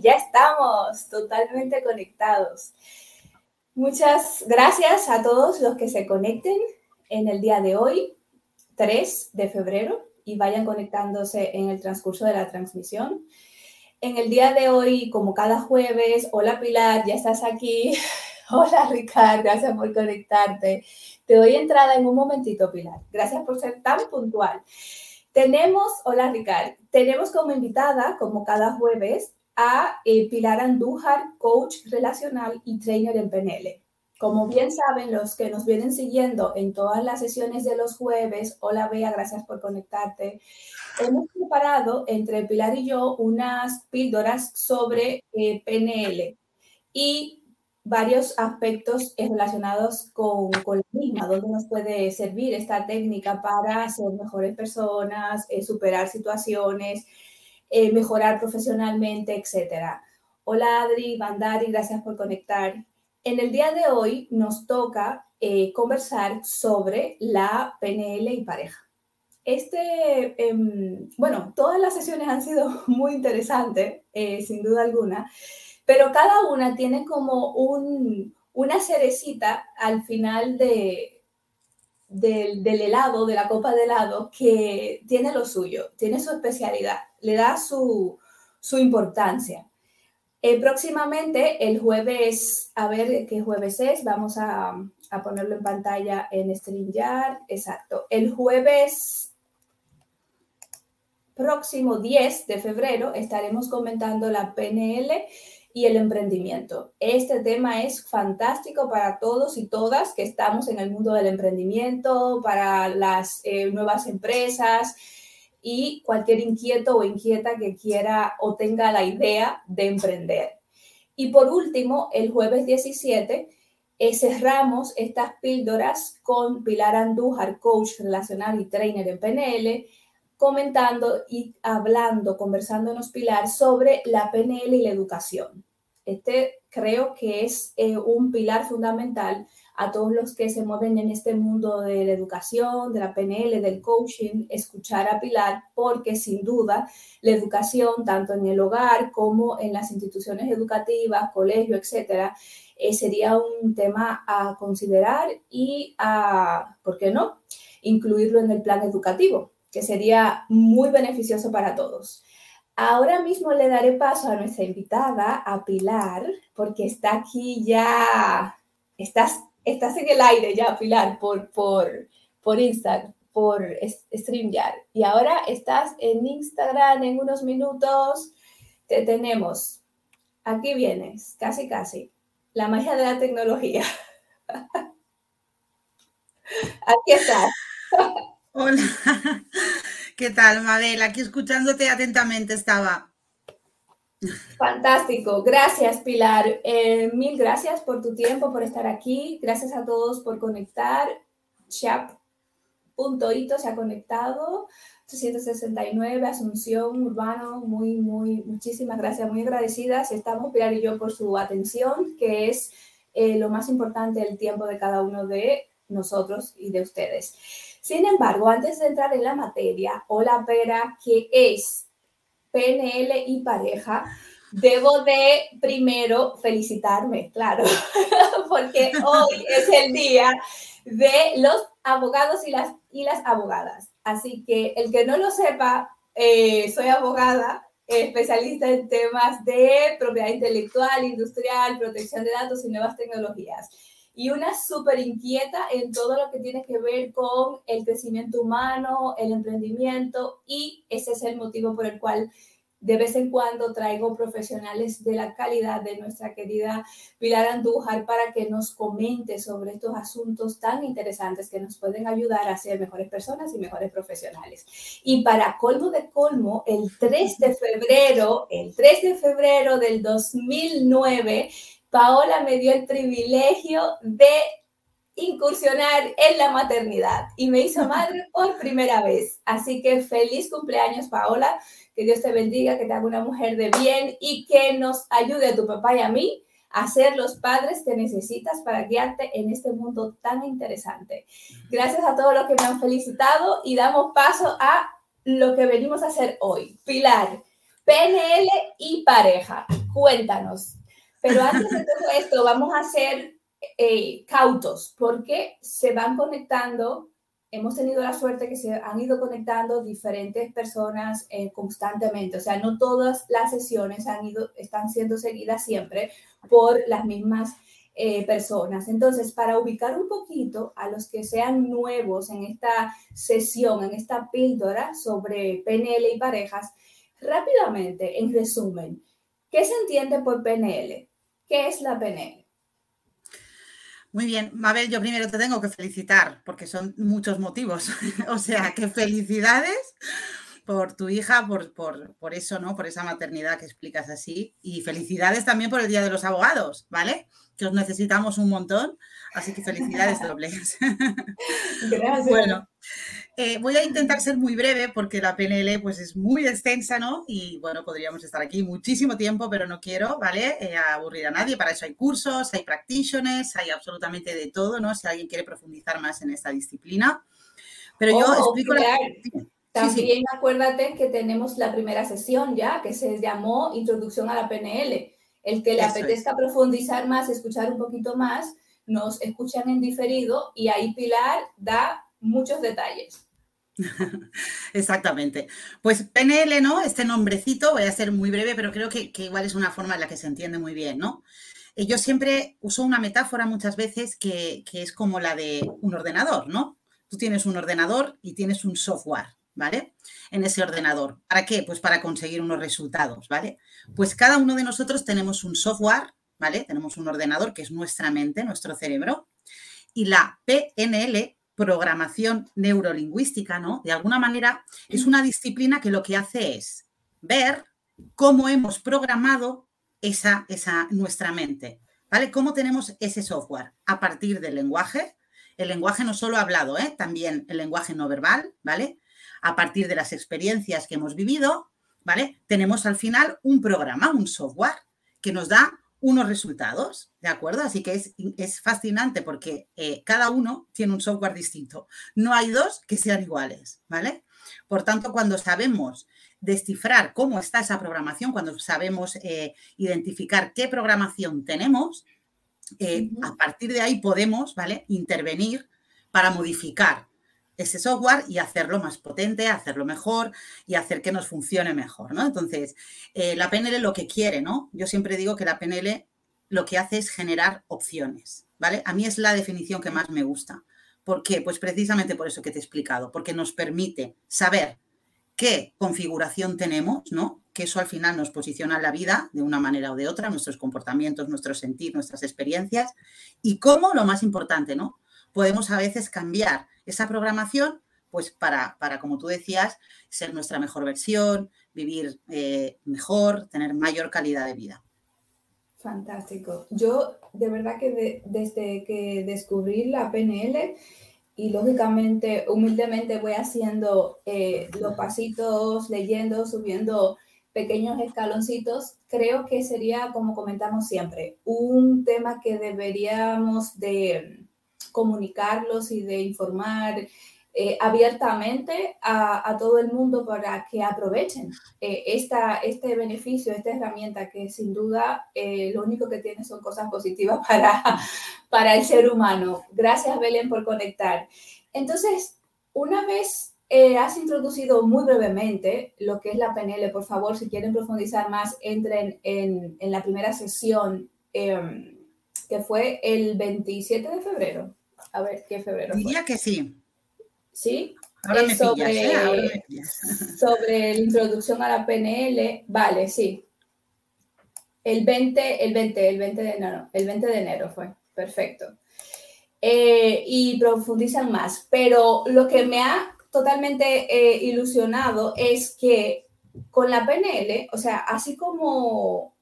ya estamos totalmente conectados. Muchas gracias a todos los que se conecten en el día de hoy, 3 de febrero, y vayan conectándose en el transcurso de la transmisión. En el día de hoy, como cada jueves, hola Pilar, ya estás aquí. Hola Ricardo, gracias por conectarte. Te doy entrada en un momentito, Pilar. Gracias por ser tan puntual. Tenemos, hola Ricardo, tenemos como invitada, como cada jueves, a eh, Pilar Andújar, coach relacional y trainer en PNL. Como bien saben los que nos vienen siguiendo en todas las sesiones de los jueves, hola Bea, gracias por conectarte. Hemos preparado entre Pilar y yo unas píldoras sobre eh, PNL y varios aspectos relacionados con, con, la misma, donde nos puede servir esta técnica para ser mejores personas, eh, superar situaciones, eh, mejorar profesionalmente, etc. Hola Adri, Bandari, gracias por conectar. En el día de hoy nos toca eh, conversar sobre la PNL y pareja. Este, em, bueno, todas las sesiones han sido muy interesantes, sin duda alguna pero cada una tiene como un, una cerecita al final de, del, helado, de la copa de helado, que tiene lo suyo, tiene su especialidad, le da su, importancia. Eh, próximamente, el jueves, a ver qué jueves es, vamos a, a ponerlo en pantalla en StreamYard, exacto. El jueves próximo 10 de febrero estaremos comentando la PNL y el emprendimiento. Este tema es fantástico para todos y todas que estamos en el mundo del emprendimiento, para las eh, nuevas empresas y cualquier inquieto o inquieta que quiera o tenga la idea de emprender. Y por último, el jueves 17 eh, cerramos estas píldoras con Pilar Andújar, coach relacional y trainer en PNL, comentando y hablando, conversándonos Pilar sobre la PNL y la educación. Este creo que es eh, un pilar fundamental a todos los que se mueven en este mundo de la educación, de la PNL, del coaching, escuchar a Pilar, porque sin duda la educación, tanto en el hogar como en las instituciones educativas, colegio, etcétera, eh, sería un tema a considerar y a, ¿por qué no?, incluirlo en el plan educativo que sería muy beneficioso para todos. Ahora mismo le daré paso a nuestra invitada, a Pilar, porque está aquí ya, estás, estás en el aire ya, Pilar, por, por, por Instagram, por StreamYard. Y ahora estás en Instagram en unos minutos. Te tenemos. Aquí vienes, casi, casi. La magia de la tecnología. Aquí estás. Hola, ¿qué tal, Mabel? Aquí escuchándote atentamente estaba. Fantástico, gracias Pilar. Eh, mil gracias por tu tiempo, por estar aquí. Gracias a todos por conectar. Chap.ito se ha conectado. 369, Asunción Urbano, muy, muy, muchísimas gracias, muy agradecidas. Estamos, Pilar y yo, por su atención, que es eh, lo más importante, el tiempo de cada uno de nosotros y de ustedes. Sin embargo, antes de entrar en la materia, hola Vera, ¿qué es PNL y pareja? Debo de primero felicitarme, claro, porque hoy es el día de los abogados y las, y las abogadas. Así que el que no lo sepa, eh, soy abogada, especialista en temas de propiedad intelectual, industrial, protección de datos y nuevas tecnologías y una súper inquieta en todo lo que tiene que ver con el crecimiento humano, el emprendimiento y ese es el motivo por el cual de vez en cuando traigo profesionales de la calidad de nuestra querida Pilar Andújar para que nos comente sobre estos asuntos tan interesantes que nos pueden ayudar a ser mejores personas y mejores profesionales. Y para colmo de colmo, el 3 de febrero, el 3 de febrero del 2009, Paola me dio el privilegio de incursionar en la maternidad y me hizo madre por primera vez. Así que feliz cumpleaños, Paola. Que Dios te bendiga, que te haga una mujer de bien y que nos ayude a tu papá y a mí a ser los padres que necesitas para guiarte en este mundo tan interesante. Gracias a todos los que me han felicitado y damos paso a lo que venimos a hacer hoy. Pilar, PNL y pareja. Cuéntanos. Pero antes de todo esto, vamos a ser eh, cautos porque se van conectando. Hemos tenido la suerte que se han ido conectando diferentes personas eh, constantemente. O sea, no todas las sesiones han ido, están siendo seguidas siempre por las mismas eh, personas. Entonces, para ubicar un poquito a los que sean nuevos en esta sesión, en esta píldora sobre PNL y parejas, rápidamente, en resumen, ¿qué se entiende por PNL? ¿Qué es la PNL? Muy bien, Mabel, yo primero te tengo que felicitar porque son muchos motivos. o sea, que felicidades por tu hija, por, por, por, eso, ¿no? Por esa maternidad que explicas así. Y felicidades también por el Día de los Abogados, ¿vale? Que os necesitamos un montón. Así que felicidades dobles. Gracias. Bueno, eh, voy a intentar ser muy breve porque la PNL pues es muy extensa, ¿no? Y bueno, podríamos estar aquí muchísimo tiempo, pero no quiero, ¿vale? Eh, aburrir a nadie. Para eso hay cursos, hay practitioners, hay absolutamente de todo, ¿no? Si alguien quiere profundizar más en esta disciplina. Pero yo oh, explico la... También acuérdate que tenemos la primera sesión ya, que se llamó Introducción a la PNL. El que le apetezca profundizar más, escuchar un poquito más, nos escuchan en diferido y ahí Pilar da muchos detalles. Exactamente. Pues PNL, ¿no? Este nombrecito, voy a ser muy breve, pero creo que, igual es una forma en la que se entiende muy bien, ¿no? Eh, yo siempre uso una metáfora muchas veces que, que es como la de un ordenador, ¿no? Tú tienes un ordenador y tienes un software. ¿vale? En ese ordenador. ¿Para qué? Pues para conseguir unos resultados, ¿vale? Pues cada uno de nosotros tenemos un software, ¿vale? Tenemos un ordenador que es nuestra mente, nuestro cerebro, y la PNL, programación neurolingüística, ¿no? De alguna manera es una disciplina que lo que hace es ver cómo hemos programado esa, esa nuestra mente, ¿vale? ¿Cómo tenemos ese software? A partir del lenguaje, el lenguaje no solo hablado, ¿eh? también el lenguaje no verbal, ¿vale? a partir de las experiencias que hemos vivido, ¿vale? Tenemos al final un programa, un software que nos da unos resultados, ¿de acuerdo? Así que es, fascinante porque eh, cada uno tiene un software distinto. No hay dos que sean iguales, ¿vale? Por tanto, cuando sabemos descifrar cómo está esa programación, cuando sabemos eh, identificar qué programación tenemos, eh, a partir de ahí podemos, ¿vale? Intervenir para modificar ese software y hacerlo más potente, hacerlo mejor y hacer que nos funcione mejor, ¿no? Entonces, eh, la PNL lo que quiere, ¿no? Yo siempre digo que la PNL lo que hace es generar opciones, ¿vale? A mí es la definición que más me gusta. ¿Por qué? Pues precisamente por eso que te he explicado, porque nos permite saber qué configuración tenemos, ¿no? Que eso al final nos posiciona en la vida de una manera o de otra, nuestros comportamientos, nuestros sentir, nuestras experiencias, y cómo, lo más importante, ¿no? Podemos a veces cambiar esa programación, pues para, para, como tú decías, ser nuestra mejor versión, vivir eh, mejor, tener mayor calidad de vida. Fantástico. Yo de verdad que desde que descubrí la PNL y lógicamente, humildemente voy haciendo eh, los pasitos, leyendo, subiendo pequeños escaloncitos, creo que sería, como comentamos siempre, un tema que deberíamos de comunicarlos y de informar eh, abiertamente a, todo el mundo para que aprovechen eh, esta, este beneficio, esta herramienta que sin duda eh, lo único que tiene son cosas positivas para, para el ser humano. Gracias, Belén, por conectar. Entonces, una vez has introducido muy brevemente lo que es la PNL, por favor, si quieren profundizar más, entren en, la primera sesión em, que fue el 27 de febrero. A ver, ¿qué febrero? Diría que sí. ¿Sí? Ahora me sobre, ¿eh? sobre la introducción a la PNL, vale, sí. El 20, el 20, el 20 de enero, el 20 de enero fue, perfecto. Eh, y profundizan más, pero lo que me ha totalmente eh, ilusionado es que con la PNL, o sea, así como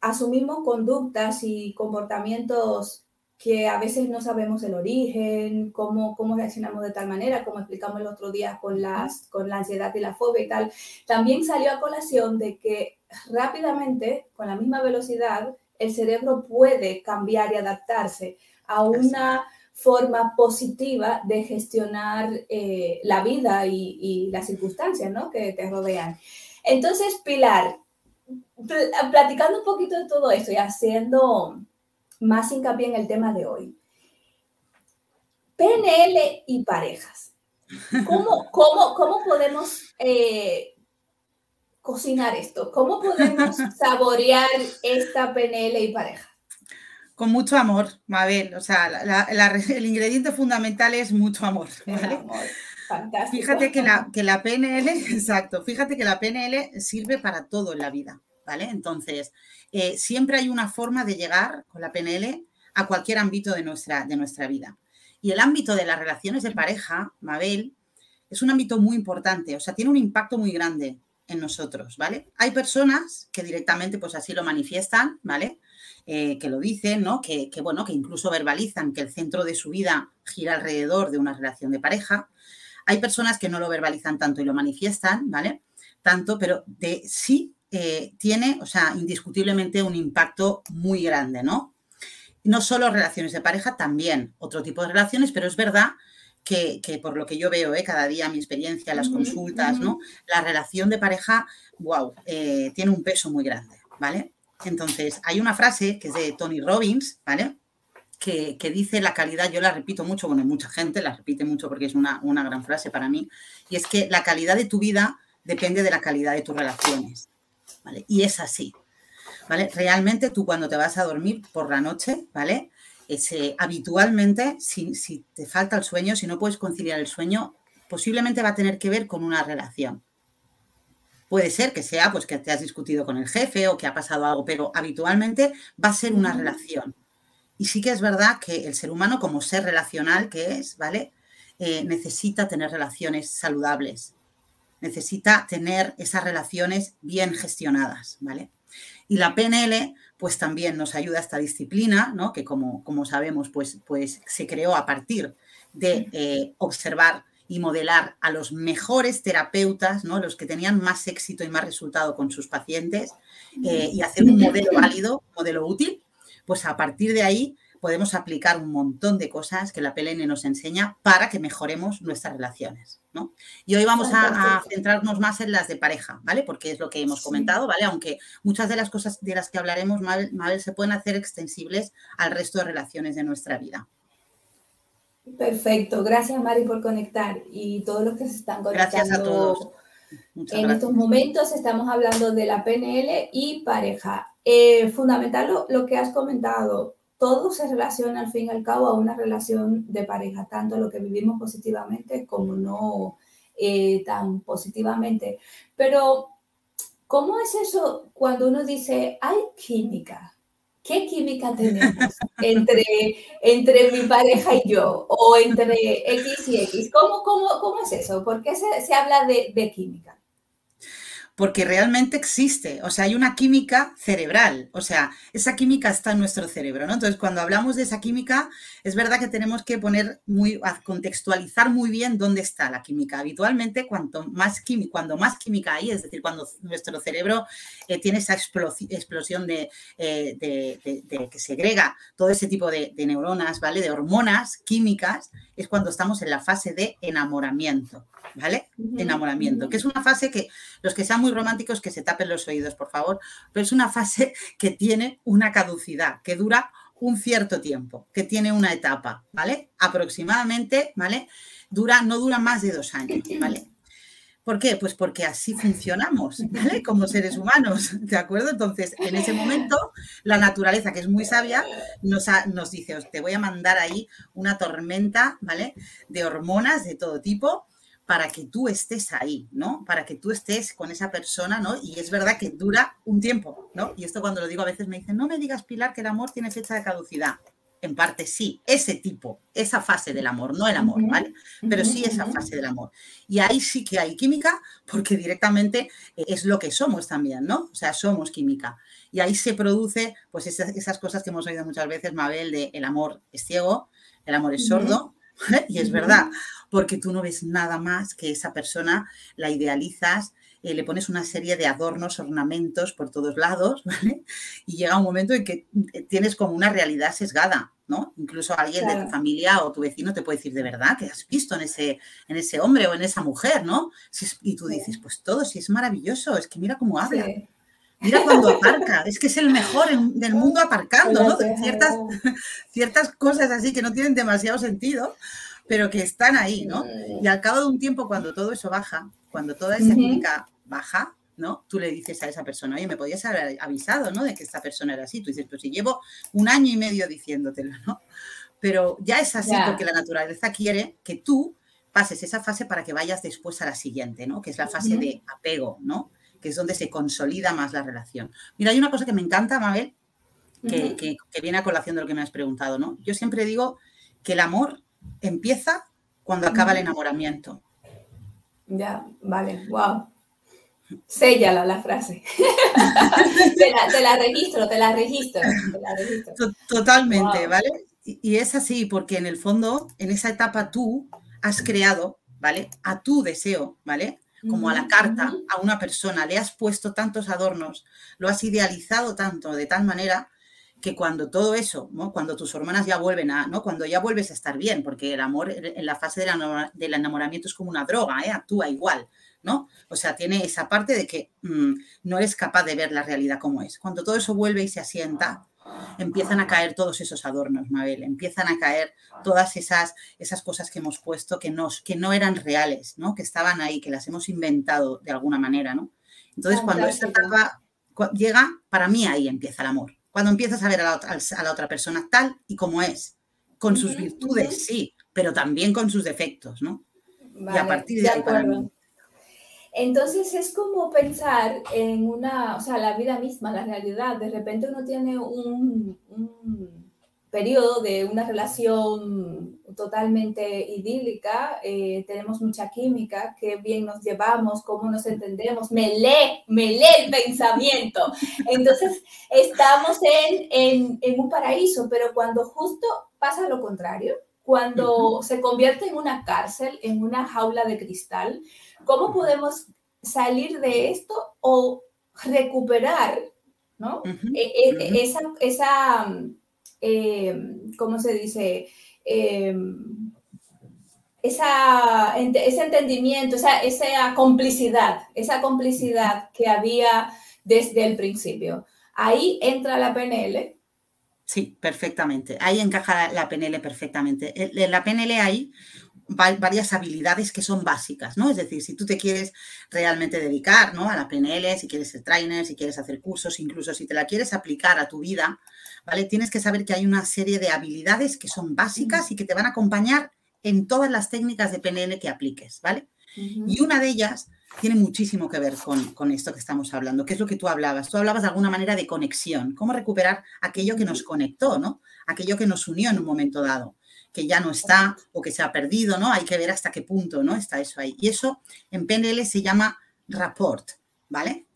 asumimos conductas y comportamientos que a veces no sabemos el origen, cómo, cómo reaccionamos de tal manera, como explicamos el otro día con, las, con la ansiedad y la fobia y tal, también salió a colación de que rápidamente, con la misma velocidad, el cerebro puede cambiar y adaptarse a una forma positiva de gestionar eh, la vida y, y, las circunstancias ¿no? que te rodean. Entonces, Pilar, platicando un poquito de todo esto y haciendo más hincapié en el tema de hoy. PNL y parejas. ¿Cómo, cómo, cómo podemos eh, cocinar esto? ¿Cómo podemos saborear esta PNL y pareja? Con mucho amor, Mabel. O sea, el ingrediente fundamental es mucho amor. Fantástico. Fíjate que la, que la PNL, exacto, fíjate que la PNL sirve para todo en la vida. ¿Vale? Entonces, eh, siempre hay una forma de llegar con la PNL a cualquier ámbito de nuestra, de nuestra vida. Y el ámbito de las relaciones de pareja, Mabel, es un ámbito muy importante, o sea, tiene un impacto muy grande en nosotros, ¿vale? Hay personas que directamente pues así lo manifiestan, ¿vale? Eh, que lo dicen, ¿no? Que, que, bueno, que incluso verbalizan que el centro de su vida gira alrededor de una relación de pareja. Hay personas que no lo verbalizan tanto y lo manifiestan, ¿vale? Tanto, pero de sí eh, tiene, o sea, indiscutiblemente un impacto muy grande, ¿no? No solo relaciones de pareja, también otro tipo de relaciones, pero es verdad que, por lo que yo veo ¿eh? cada día, mi experiencia, las consultas, ¿no? La relación de pareja, wow, eh, tiene un peso muy grande, ¿vale? Entonces, hay una frase que es de Tony Robbins, ¿vale? Que, dice la calidad, yo la repito mucho, bueno, mucha gente la repite mucho porque es una, una gran frase para mí, y es que la calidad de tu vida depende de la calidad de tus relaciones. Y es así, ¿vale? Realmente tú cuando te vas a dormir por la noche, ¿vale? Ese, habitualmente, si, si te falta el sueño, si no puedes conciliar el sueño, posiblemente va a tener que ver con una relación. Puede ser que sea pues que te has discutido con el jefe o que ha pasado algo, pero habitualmente va a ser una relación. Y sí que es verdad que el ser humano, como ser relacional que es, ¿vale? Eh, necesita tener relaciones saludables necesita tener esas relaciones bien gestionadas, ¿vale? Y la PNL, pues también nos ayuda a esta disciplina, ¿no? Que como, como sabemos, pues, pues se creó a partir de eh, observar y modelar a los mejores terapeutas, ¿no? Los que tenían más éxito y más resultado con sus pacientes eh, y hacer un modelo válido, un modelo útil, pues a partir de ahí podemos aplicar un montón de cosas que la PLN nos enseña para que mejoremos nuestras relaciones. ¿no? Y hoy vamos a, centrarnos más en las de pareja, ¿vale? Porque es lo que hemos comentado, ¿vale? Aunque muchas de las cosas de las que hablaremos, Mabel, se pueden hacer extensibles al resto de relaciones de nuestra vida. Perfecto, gracias Mari por conectar y todos los que se están conectando. Gracias a todos. en estos momentos estamos hablando de la PNL y pareja. Eh, fundamental lo, que has comentado, todo se relaciona al fin y al cabo a una relación de pareja, tanto lo que vivimos positivamente como no eh, tan positivamente. Pero, ¿cómo es eso cuando uno dice, hay química? ¿Qué química tenemos entre, entre mi pareja y yo? O entre X y X. ¿Cómo, cómo, cómo es eso? ¿Por qué se, se habla de, de química? Porque realmente existe, o sea, hay una química cerebral, o sea, esa química está en nuestro cerebro, ¿no? Entonces, cuando hablamos de esa química, es verdad que tenemos que poner muy, contextualizar muy bien dónde está la química. Habitualmente, cuanto más química, cuando más química hay, es decir, cuando nuestro cerebro eh, tiene esa explosión de, eh, de, que segrega todo ese tipo de, neuronas, ¿vale? De hormonas químicas, es cuando estamos en la fase de enamoramiento. ¿vale? Enamoramiento, que es una fase que los que sean muy románticos que se tapen los oídos, por favor, pero es una fase que tiene una caducidad, que dura un cierto tiempo, que tiene una etapa, ¿vale? Aproximadamente, ¿vale? Dura, no dura más de dos años, ¿vale? ¿Por qué? Pues porque así funcionamos, ¿vale? Como seres humanos, ¿de acuerdo? Entonces, en ese momento, la naturaleza, que es muy sabia, nos, nos dice, te voy a mandar ahí una tormenta, ¿vale? De hormonas de todo tipo, para que tú estés ahí, ¿no? Para que tú estés con esa persona, ¿no? Y es verdad que dura un tiempo, ¿no? Y esto cuando lo digo a veces me dicen, no me digas, Pilar, que el amor tiene fecha de caducidad. En parte sí, ese tipo, esa fase del amor, no el amor, ¿vale? Pero sí esa fase del amor. Y ahí sí que hay química porque directamente es lo que somos también, ¿no? O sea, somos química. Y ahí se produce, pues esas, cosas que hemos oído muchas veces, Mabel, de el amor es ciego, el amor es sordo, y es verdad, porque tú no ves nada más que esa persona, la idealizas, eh, le pones una serie de adornos, ornamentos por todos lados, ¿vale? Y llega un momento en que eh, tienes como una realidad sesgada, ¿no? Incluso alguien de tu familia o tu vecino te puede decir, de verdad, que has visto en ese, en ese hombre o en esa mujer, ¿no? y tú dices, pues todo, sí es maravilloso, es que mira cómo habla. Mira cuando aparca, es que es el mejor del mundo aparcando, ¿no? Ciertas, ciertas cosas así que no tienen demasiado sentido, pero que están ahí, ¿no? Y al cabo de un tiempo, cuando todo eso baja, cuando toda esa química baja, ¿no? Tú le dices a esa persona, oye, me podías haber avisado, ¿no? De que esta persona era así. Tú dices, pues si llevo un año y medio diciéndotelo, ¿no? Pero ya es así porque la naturaleza quiere que tú pases esa fase para que vayas después a la siguiente, ¿no? Que es la fase de apego, ¿no? Que es donde se consolida más la relación. Mira, hay una cosa que me encanta, Mabel, que, viene a colación de lo que me has preguntado, ¿no? Yo siempre digo que el amor empieza cuando acaba el enamoramiento. Ya, vale, wow. Séllala la frase. te, la, registro, te la registro. Totalmente, ¿vale? y es así, porque en el fondo, en esa etapa tú has creado, ¿vale? A tu deseo, ¿vale? Como a la carta a una persona, le has puesto tantos adornos, lo has idealizado tanto, de tal manera que cuando todo eso, ¿no? cuando tus hormonas ya vuelven a, ¿no? cuando ya vuelves a estar bien, porque el amor en la fase del enamoramiento es como una droga, ¿eh? actúa igual, ¿no? O sea, tiene esa parte de que mm, no eres capaz de ver la realidad como es. Cuando todo eso vuelve y se asienta, empiezan a caer todos esos adornos, Mabel, empiezan a caer todas esas, esas cosas que hemos puesto que, nos, que no eran reales, ¿no? que estaban ahí, que las hemos inventado de alguna manera. ¿no? Entonces, cuando esta etapa llega, para mí ahí empieza el amor. Cuando empiezas a ver a la, otra, a la otra persona tal y como es, con sus virtudes, sí, pero también con sus defectos, ¿no? y a partir de, ahí, para mí, entonces es como pensar en una, o sea, la vida misma, la realidad. De repente uno tiene un, periodo de una relación totalmente idílica, eh, tenemos mucha química, qué bien nos llevamos, cómo nos entendemos, me lee, me lee el pensamiento. Entonces estamos en, un paraíso, pero cuando justo pasa lo contrario, cuando se convierte en una cárcel, en una jaula de cristal, ¿Cómo podemos salir de esto o recuperar ¿no? E, e, esa, esa em, ¿cómo se dice? Em, esa, ese entendimiento, esa, esa complicidad, esa complicidad que había desde el principio. Ahí entra la PNL. Sí, perfectamente. Ahí encaja la PNL perfectamente. En la PNL hay varias habilidades que son básicas, ¿no? Es decir, si tú te quieres realmente dedicar, ¿no? A la PNL, si quieres ser trainer, si quieres hacer cursos, incluso si te la quieres aplicar a tu vida, ¿vale? Tienes que saber que hay una serie de habilidades que son básicas y que te van a acompañar en todas las técnicas de PNL que apliques, ¿vale? Y una de ellas tiene muchísimo que ver con, con, esto que estamos hablando, que es lo que tú hablabas. Tú hablabas de alguna manera de conexión, cómo recuperar aquello que nos conectó, ¿no? Aquello que nos unió en un momento dado que ya no está o que se ha perdido, ¿no? Hay que ver hasta qué punto, ¿no? Está eso ahí. Y eso en PNL se llama rapport, ¿vale?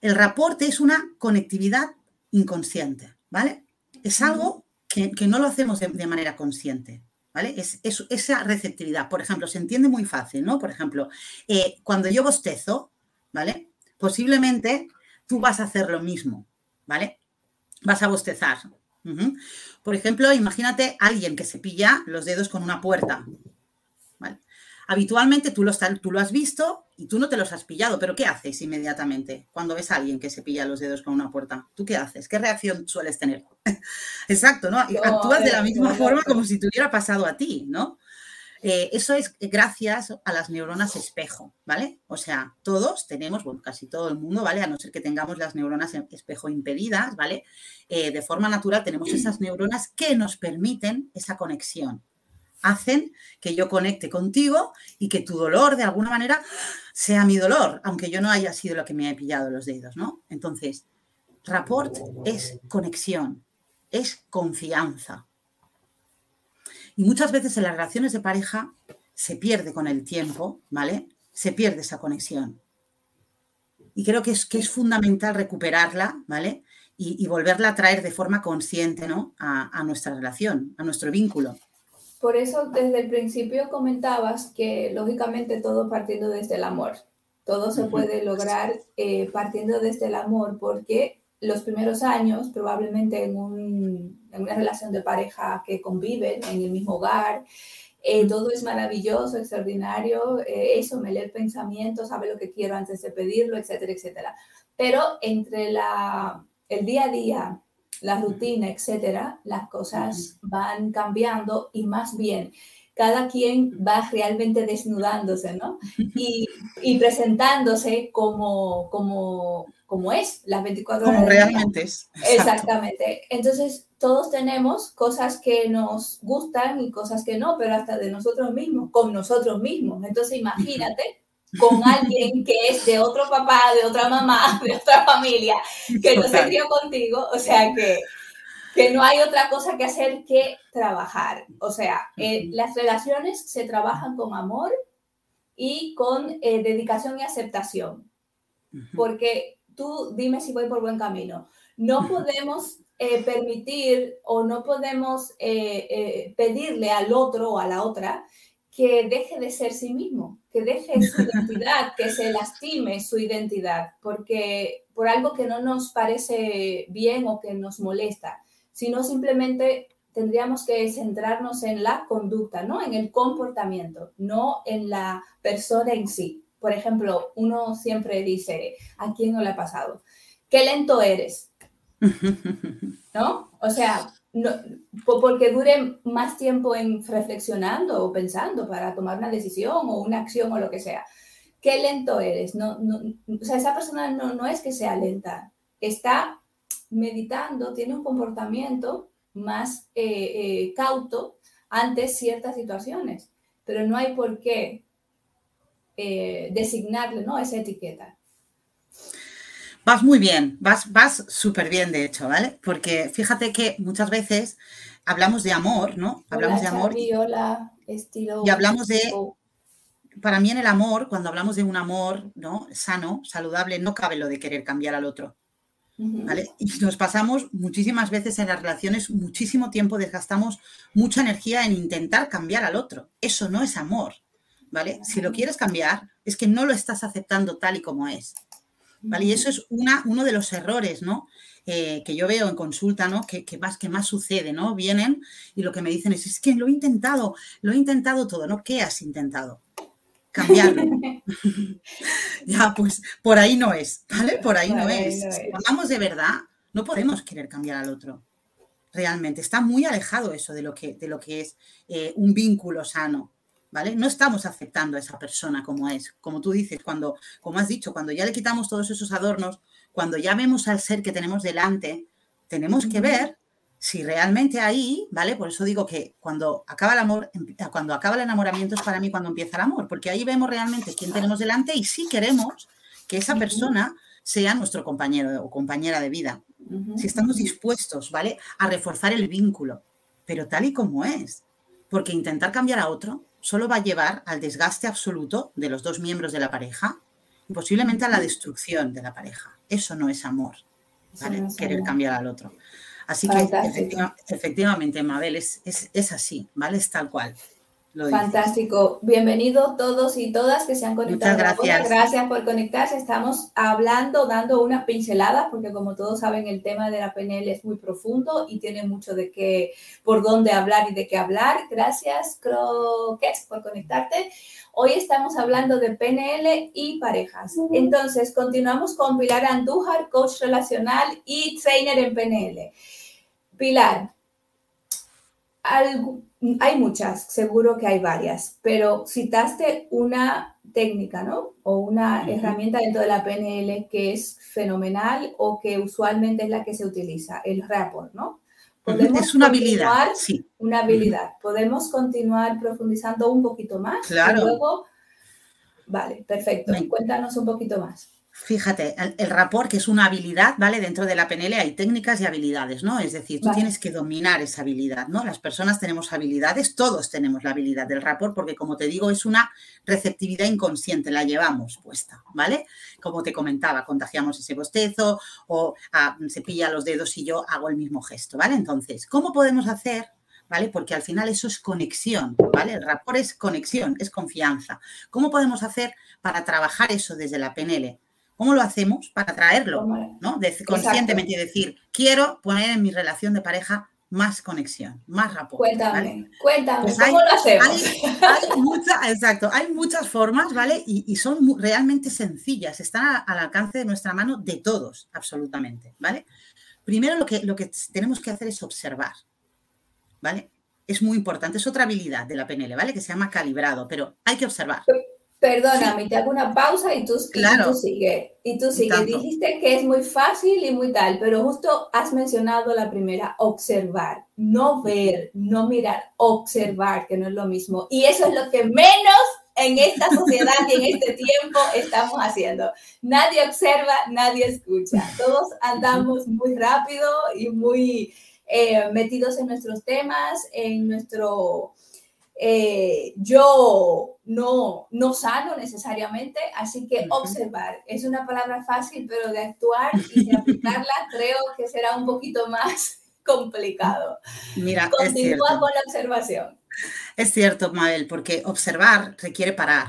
El rapport es una conectividad inconsciente, ¿vale? Es algo que, no lo hacemos de, manera consciente, ¿vale? Es, esa receptividad. Por ejemplo, se entiende muy fácil, ¿no? Por ejemplo, eh, cuando yo bostezo, ¿vale? Posiblemente tú vas a hacer lo mismo, ¿vale? Vas a bostezar. Por ejemplo, imagínate alguien que se pilla los dedos con una puerta. Habitualmente tú lo, tú lo has visto y tú no te los has pillado, pero ¿qué haces inmediatamente cuando ves a alguien que se pilla los dedos con una puerta? ¿Tú qué haces? ¿Qué reacción sueles tener? Exacto, ¿no? Actúas de la misma forma como si te hubiera pasado a ti, ¿no? Eh, eso es gracias a las neuronas espejo, ¿vale? O sea, todos tenemos, bueno, casi todo el mundo, ¿vale? A no ser que tengamos las neuronas espejo impedidas, ¿vale? Eh, de forma natural tenemos esas neuronas que nos permiten esa conexión. Hacen que yo conecte contigo y que tu dolor, de alguna manera, sea mi dolor, aunque yo no haya sido lo que me he pillado los dedos, ¿no? Entonces, rapport es conexión, es confianza. Y muchas veces en las relaciones de pareja se pierde con el tiempo, ¿vale? Se pierde esa conexión. Y creo que es, que es fundamental recuperarla, ¿vale? Y, volverla a traer de forma consciente, ¿no? A, nuestra relación, a nuestro vínculo. Por eso desde el principio comentabas que lógicamente todo partiendo desde el amor, todo se puede lograr eh, partiendo desde el amor, porque los primeros años, probablemente en, una relación de pareja que conviven en el mismo hogar, eh, todo es maravilloso, extraordinario, eh, eso, me lee el pensamiento, sabe lo que quiero antes de pedirlo, etcétera, etcétera. Pero entre la, el día a día, la rutina, etcétera, las cosas van cambiando y más bien cada quien va realmente desnudándose, ¿no? Y, y presentándose como, como, como es las 24 horas. Como realmente es. Exactamente. Entonces, todos tenemos cosas que nos gustan y cosas que no, pero hasta de nosotros mismos, con nosotros mismos. Entonces, imagínate con alguien que es de otro papá, de otra mamá, de otra familia, que no se crió contigo, o sea que que no hay otra cosa que hacer que trabajar. O sea, eh, las relaciones se trabajan con amor y con eh, dedicación y aceptación. Porque tú dime si voy por buen camino. No podemos eh, permitir o no podemos pedirle al otro o a la otra que deje de ser sí mismo, que deje su identidad, que se lastime su identidad, porque por algo que no nos parece bien o que nos molesta sino simplemente tendríamos que centrarnos en la conducta, ¿no? En el comportamiento, no en la persona en sí. Por ejemplo, uno siempre dice, ¿a quién no le ha pasado? ¿Qué lento eres? ¿No? O sea, no, porque dure más tiempo en reflexionando o pensando para tomar una decisión o una acción o lo que sea. ¿Qué lento eres? No, no, o sea, esa persona no, no es que sea lenta, está meditando tiene un comportamiento más eh, eh, cauto ante ciertas situaciones, pero no hay por qué eh, designarle ¿no? esa etiqueta. Vas muy bien, vas, vas súper bien, de hecho, ¿vale? Porque fíjate que muchas veces hablamos de amor, ¿no? Hablamos de amor. hola, estilo. Y hablamos de. Para mí, en el amor, cuando hablamos de un amor ¿no? sano, saludable, no cabe lo de querer cambiar al otro. Y nos pasamos muchísimas veces en las relaciones, muchísimo tiempo desgastamos mucha energía en intentar cambiar al otro. Eso no es amor, ¿vale? Si lo quieres cambiar, es que no lo estás aceptando tal y como es. ¿Vale? Y eso es una, uno de los errores, ¿no? Eh, que yo veo en consulta, ¿no? Que, que, más, que más sucede, ¿no? Vienen y lo que me dicen es, es que lo he intentado, lo he intentado todo, ¿no? ¿Qué has intentado? Cambiarlo. ya, pues por ahí no es, ¿vale? Por ahí no, es. Si hablamos de verdad, no podemos querer cambiar al otro. Realmente, está muy alejado eso de lo que, de lo que es eh, un vínculo sano. ¿Vale? No estamos aceptando a esa persona como es. Como tú dices, cuando, como has dicho, cuando ya le quitamos todos esos adornos, cuando ya vemos al ser que tenemos delante, tenemos que ver si realmente ahí, ¿vale? Por eso digo que cuando acaba el amor, em, cuando acaba el enamoramiento es para mí cuando empieza el amor, porque ahí vemos realmente quién tenemos delante y si queremos que esa persona sea nuestro compañero o compañera de vida. Si estamos dispuestos, ¿vale? A reforzar el vínculo, pero tal y como es. Porque intentar cambiar a otro solo va a llevar al desgaste absoluto de los dos miembros de la pareja y posiblemente a la destrucción de la pareja. Eso no es amor, ¿vale? Querer cambiar al otro. Así que efectivamente, Mabel, es, es, así, ¿vale? Es tal cual. Fantástico. Bienvenidos todos y todas que se han conectado. Muchas gracias. Gracias por conectarse. Estamos hablando, dando unas pinceladas, porque como todos saben, el tema de la PNL es muy profundo y tiene mucho de qué, por dónde hablar y de qué hablar. Gracias, Croquets, por conectarte. Hoy estamos hablando de PNL y parejas. Entonces, continuamos con Pilar Andújar, coach relacional y trainer en PNL. Pilar, hay muchas, seguro que hay varias, pero citaste una técnica, ¿no? O una herramienta dentro de la PNL que es fenomenal o que usualmente es la que se utiliza, el rapport, ¿no? es una habilidad, sí. Una habilidad. Podemos continuar profundizando un poquito más. Claro. luego, vale, perfecto. Cuéntanos un poquito más. Fíjate, el, rapport, que es una habilidad, ¿vale? Dentro de la PNL hay técnicas y habilidades, ¿no? Es decir, tú tienes que dominar esa habilidad, ¿no? Las personas tenemos habilidades, todos tenemos la habilidad del rapport, porque como te digo, es una receptividad inconsciente, la llevamos puesta, ¿vale? Como te comentaba, contagiamos ese bostezo o ah, se pilla los dedos y yo hago el mismo gesto, ¿vale? Entonces, ¿cómo podemos hacer ¿vale? Porque al final eso es conexión, ¿vale? El rapport es conexión, es confianza. ¿Cómo podemos hacer para trabajar eso desde la PNL? ¿Cómo lo hacemos para traerlo? ¿no? conscientemente decir, quiero poner en mi relación de pareja más conexión, más rapport. Cuéntame, cuéntame, pues ¿cómo lo hacemos? Hay, exacto, hay muchas formas, ¿vale? Y, son realmente sencillas, están al alcance de nuestra mano de todos, absolutamente, ¿vale? Primero lo que, lo que tenemos que hacer es observar, ¿vale? Es muy importante, es otra habilidad de la PNL, ¿vale? Que se llama calibrado, pero hay que observar. Perdóname, te hago una pausa y tú, claro. sigues. Y tú sigues. Dijiste que es muy fácil y muy tal, pero justo has mencionado la primera, observar, no ver, no mirar, observar, que no es lo mismo. Y eso es lo que menos en esta sociedad y en este tiempo estamos haciendo. Nadie observa, nadie escucha. Todos andamos muy rápido y muy eh, metidos en nuestros temas, en nuestro eh, yo no, no sano necesariamente, así que observar es una palabra fácil, pero de actuar y de aplicarla creo que será un poquito más complicado. Mira, continúa con la observación. Es cierto, Mabel, porque observar requiere parar,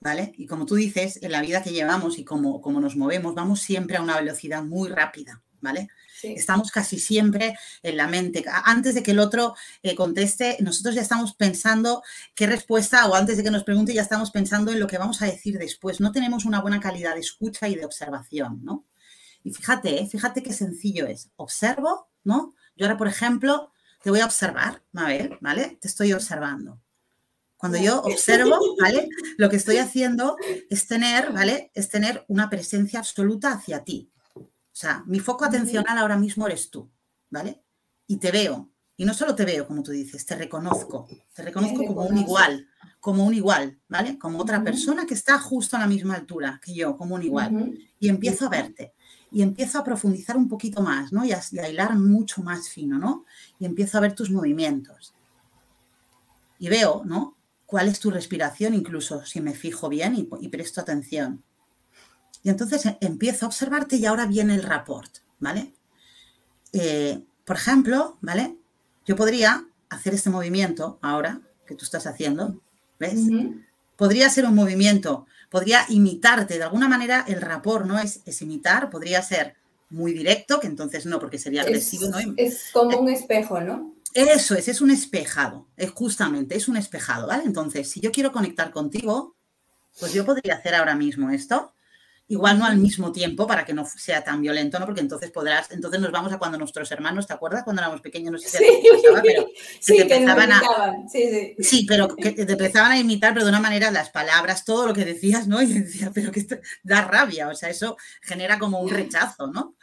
¿vale? Y como tú dices, en la vida que llevamos y como, como nos movemos, vamos siempre a una velocidad muy rápida, ¿vale? Estamos casi siempre en la mente. Antes de que el otro eh, conteste, nosotros ya estamos pensando qué respuesta o antes de que nos pregunte ya estamos pensando en lo que vamos a decir después. No tenemos una buena calidad de escucha y de observación, ¿no? Y fíjate, ¿eh? fíjate qué sencillo es. Observo, ¿no? Yo ahora, por ejemplo, te voy a observar, Mabel, ¿vale? Te estoy observando. Cuando yo observo, ¿vale? Lo que estoy haciendo es tener, ¿vale? Es tener una presencia absoluta hacia ti. O sea, mi foco atencional ahora mismo eres tú, ¿vale? Y te veo. Y no solo te veo, como tú dices, te reconozco. Te reconozco como un igual, como un igual, ¿vale? Como otra persona que está justo a la misma altura que yo, como un igual. Y empiezo a verte. Y empiezo a profundizar un poquito más, ¿no? Y a, hilar mucho más fino, ¿no? Y empiezo a ver tus movimientos. Y veo, ¿no? Cuál es tu respiración, incluso si me fijo bien y presto atención. Y entonces eh, empiezo a observarte y ahora viene el rapport, ¿vale? Eh, por ejemplo, ¿vale? Yo podría hacer este movimiento ahora que tú estás haciendo, ¿ves? Podría ser un movimiento, podría imitarte, de alguna manera el rapport no es, es imitar, podría ser muy directo, que entonces no, porque sería agresivo, ¿no? Es como un espejo, ¿no? Eso es, es un espejado, es justamente, es un espejado, ¿vale? Entonces, si yo quiero conectar contigo, pues yo podría hacer ahora mismo esto, Igual no al mismo tiempo para que no sea tan violento, ¿no? Porque entonces podrás, entonces nos vamos a cuando nuestros hermanos, ¿te acuerdas cuando éramos pequeños? No sé si sí, pasaba, pero sí, que empezaban a, sí, sí. sí, pero que te empezaban a imitar, pero de una manera las palabras, todo lo que decías, ¿no? Y decía, pero que esto da rabia, o sea, eso genera como un rechazo, ¿no?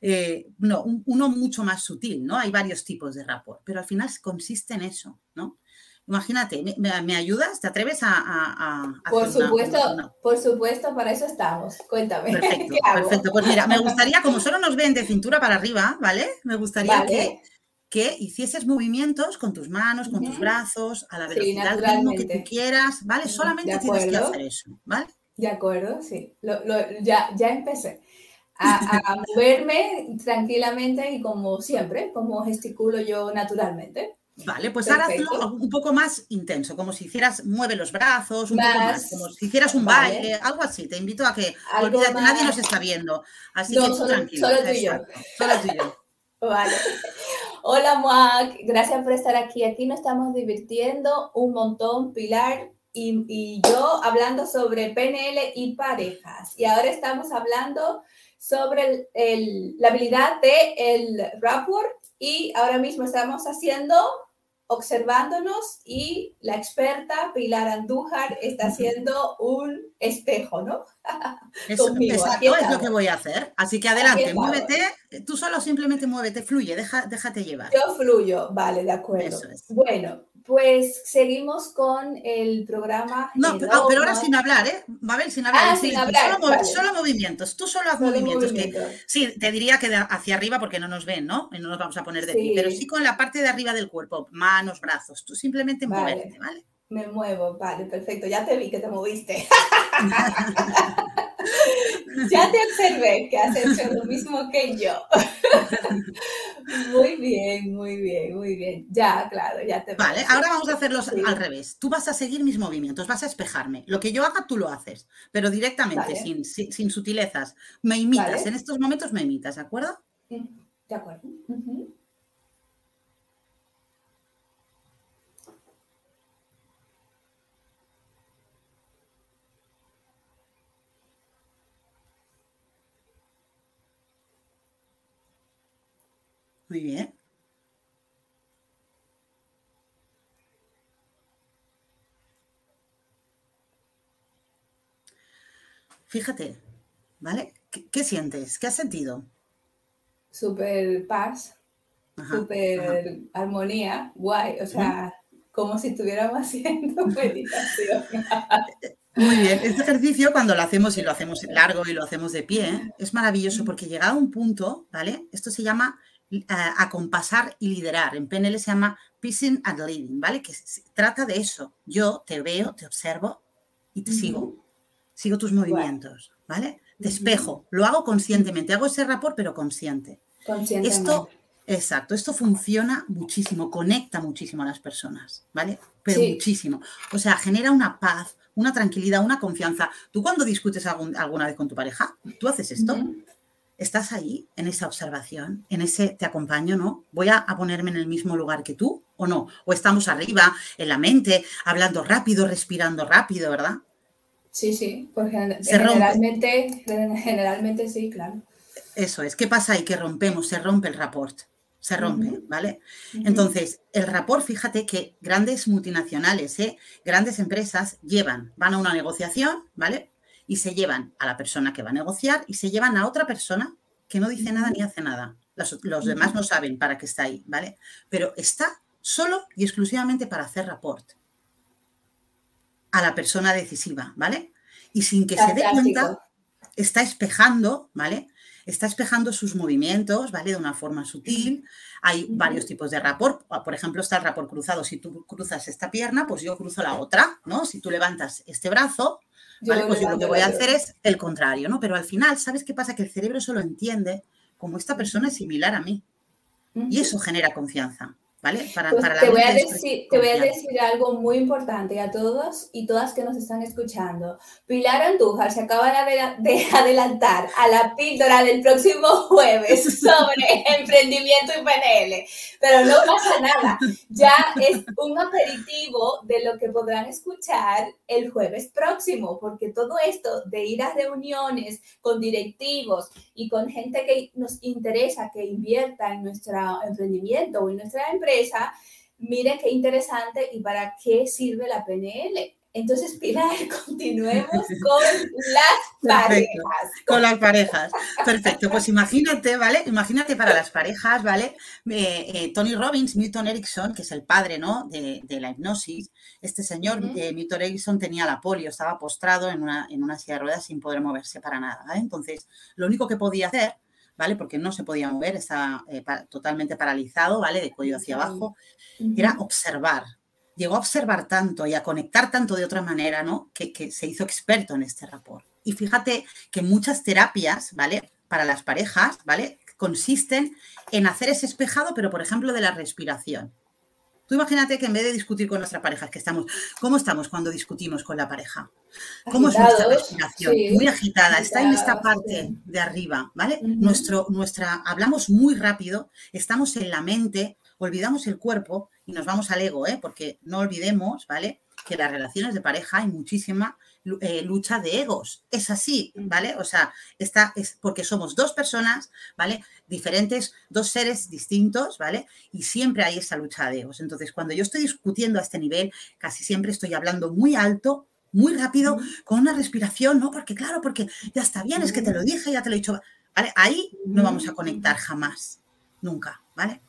Eh, no, uno mucho más sutil, ¿no? Hay varios tipos de rapport, pero al final consiste en eso, ¿no? Imagínate, ¿me, ayudas? ¿Te atreves a, Por supuesto, por supuesto, para eso estamos. Cuéntame. Perfecto, perfecto. Pues mira, me gustaría, como solo nos ven de cintura para arriba, ¿vale? Me gustaría que, que hicieses movimientos con tus manos, con tus brazos, a la velocidad que tú quieras, ¿vale? Solamente tienes que hacer eso, ¿vale? De acuerdo, sí. ya, ya empecé. A, a, moverme tranquilamente y como siempre, como gesticulo yo naturalmente. Vale, pues ahora hazlo un poco más intenso, como si hicieras, mueve los brazos, un poco más, como si hicieras un baile, algo así. Te invito a que, olvídate, nadie nos está viendo. Así que solo, tranquilo. Solo tú y yo. Solo tú y yo. Vale. Hola, Moac. Gracias por estar aquí. Aquí nos estamos divirtiendo un montón, Pilar y, y yo, hablando sobre PNL y parejas. Y ahora estamos hablando sobre el, la habilidad de el rapport y ahora mismo estamos haciendo observándonos y la experta Pilar Andújar está haciendo un espejo, ¿no? Eso, es lo que voy a hacer. Así que adelante, muévete, tú solo simplemente muévete, fluye, déjate llevar. Yo fluyo, vale, de acuerdo. Bueno, pues seguimos con el programa. No, pero, ahora sin hablar, ¿eh? Mabel, sin hablar. Ah, sin hablar solo, movimientos, tú solo haz movimientos. sí, te diría que hacia arriba porque no nos ven, ¿no? Y no nos vamos a poner de pie, pero sí con la parte de arriba del cuerpo, manos, brazos. Tú simplemente muévete, ¿vale? Me muevo, vale, perfecto. Ya te vi que te moviste. ya te observé que has hecho lo mismo que yo. Muy bien, muy bien, muy bien. Ya, claro, ya te Vale, ahora vamos a hacerlo al revés. Tú vas a seguir mis movimientos, vas a espejarme. Lo que yo haga, tú lo haces, pero directamente, sin, sin, sutilezas. Me imitas, en estos momentos me imitas, ¿de acuerdo? De acuerdo. Muy bien. Fíjate, ¿vale? ¿Qué, sientes? ¿Qué has sentido? Súper paz, súper armonía, guay, o sea, como si estuviéramos haciendo meditación. Muy bien, este ejercicio cuando lo hacemos y lo hacemos largo y lo hacemos de pie, es maravilloso porque llega a un punto, ¿vale? Esto se llama acompasar y liderar. En PNL se llama Pacing and Leading, ¿vale? Que se trata de eso. Yo te veo, te observo y te sigo. Sigo tus movimientos, ¿vale? Te espejo. Lo hago conscientemente. Hago ese rapport, pero consciente. Esto, exacto, esto funciona muchísimo, conecta muchísimo a las personas, ¿vale? Pero muchísimo. O sea, genera una paz, una tranquilidad, una confianza. Tú cuando discutes alguna vez con tu pareja, tú haces esto estás ahí, en esa observación, en ese te acompaño, ¿no? ¿Voy a, ponerme en el mismo lugar que tú o no? O estamos arriba, en la mente, hablando rápido, respirando rápido, ¿verdad? Sí, sí, porque generalmente, generalmente sí, claro. Eso es, ¿qué pasa ahí? Que rompemos, se rompe el rapport, se rompe, ¿vale? Entonces, el rapport, fíjate que grandes multinacionales, ¿eh? grandes empresas llevan, van a una negociación, ¿vale? Y se llevan a la persona que va a negociar y se llevan a otra persona que no dice nada ni hace nada. Los, demás no saben para qué está ahí, ¿vale? Pero está solo y exclusivamente para hacer rapport a la persona decisiva, ¿vale? Y sin que se dé cuenta, está espejando, ¿vale? Está espejando sus movimientos, ¿vale? De una forma sutil. Hay varios tipos de rapport. Por ejemplo, está el rapport cruzado. Si tú cruzas esta pierna, pues yo cruzo la otra, ¿no? Si tú levantas este brazo, pues yo lo que voy a hacer es el contrario, ¿no? Pero al final, ¿sabes qué pasa? Que el cerebro solo entiende como esta persona es similar a mí. Y eso genera confianza. ¿Vale? Para, pues te, voy a decir, te voy a decir algo muy importante a todos y todas que nos están escuchando. Pilar Andújar se acaba de, adelantar a la píldora del próximo jueves sobre emprendimiento y PNL, pero no pasa nada. Ya es un aperitivo de lo que podrán escuchar el jueves próximo, porque todo esto de ir a reuniones con directivos y con gente que nos interesa que invierta en nuestro emprendimiento o en nuestra empresa, miren qué interesante y para qué sirve la PNL. Entonces, Pilar, continuemos con las parejas. Con las parejas. Perfecto. Pues imagínate, ¿vale? Imagínate para las parejas, ¿vale? Eh, eh, Tony Robbins, Milton Erickson, que es el padre, ¿no? De, la hipnosis. Este señor, uh Milton Erickson, tenía la polio, estaba postrado en una, en una silla de ruedas sin poder moverse para nada. Entonces, lo único que podía hacer ¿vale? Porque no se podía mover, estaba eh, totalmente paralizado, ¿vale? De cuello hacia abajo. Era observar. Llegó a observar tanto y a conectar tanto de otra manera, ¿no? Que, que se hizo experto en este rapport. Y fíjate que muchas terapias, ¿vale? Para las parejas, ¿vale? Consisten en hacer ese espejado, pero por ejemplo de la respiración. Tú imagínate que en vez de discutir con nuestra pareja, que estamos, ¿cómo estamos cuando discutimos con la pareja? ¿Cómo es nuestra respiración? muy agitada, está en esta parte de arriba, ¿vale? Nuestro, nuestra, hablamos muy rápido, estamos en la mente, olvidamos el cuerpo y nos vamos al ego, ¿eh? Porque no olvidemos, ¿vale? Que las relaciones de pareja hay muchísima eh, lucha de egos. Es así, ¿vale? O sea, está, es porque somos dos personas, ¿vale? Diferentes, dos seres distintos, ¿vale? Y siempre hay esa lucha de egos. Entonces, cuando yo estoy discutiendo a este nivel, casi siempre estoy hablando muy alto, muy rápido, con una respiración, ¿no? Porque claro, porque ya está bien, es que te lo dije, ya te lo he dicho. ¿Vale? Ahí no vamos a conectar jamás, nunca, ¿vale?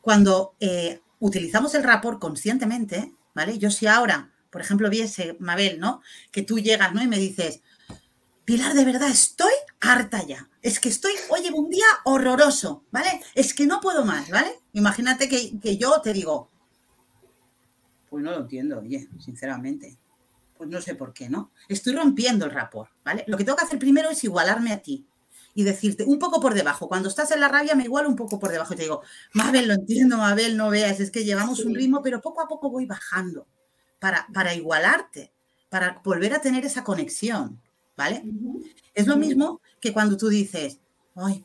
Cuando eh, utilizamos el rapport conscientemente, ¿vale? Yo si ahora por ejemplo, viese, Mabel, ¿no? Que tú llegas, ¿no? Y me dices, Pilar, de verdad, estoy harta ya. Es que estoy, oye, un día horroroso, ¿vale? Es que no puedo más, ¿vale? Imagínate que, yo te digo, pues no lo entiendo, oye, sinceramente. Pues no sé por qué, ¿no? Estoy rompiendo el rapport, ¿vale? Lo que tengo que hacer primero es igualarme a ti. y decirte un poco por debajo. Cuando estás en la rabia me igualo un poco por debajo y te digo, Mabel, lo entiendo, Mabel, no veas, es que llevamos un ritmo, pero poco a poco voy bajando para, para igualarte, para volver a tener esa conexión, ¿vale? Es lo mismo que cuando tú dices, ay,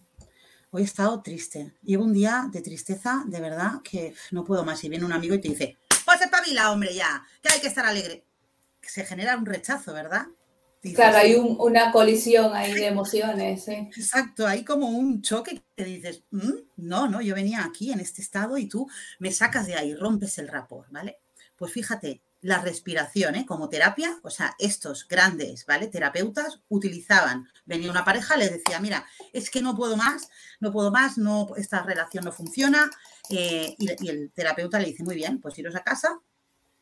hoy he estado triste, llevo un día de tristeza, de verdad, que no puedo más. Y viene un amigo y te dice, pues espabila, hombre, ya, que hay que estar alegre. Se genera un rechazo, ¿verdad? claro, hay una colisión ahí de emociones. Exacto, hay como un choque que dices, mm, no, no, yo venía aquí en este estado y tú me sacas de ahí, rompes el rapor, ¿vale? Pues fíjate, la respiración ¿eh? como terapia, o sea, estos grandes, ¿vale? Terapeutas utilizaban, venía una pareja, les decía, mira, es que no puedo más, no puedo más, no, esta relación no funciona, eh, y, el terapeuta le dice, muy bien, pues iros a casa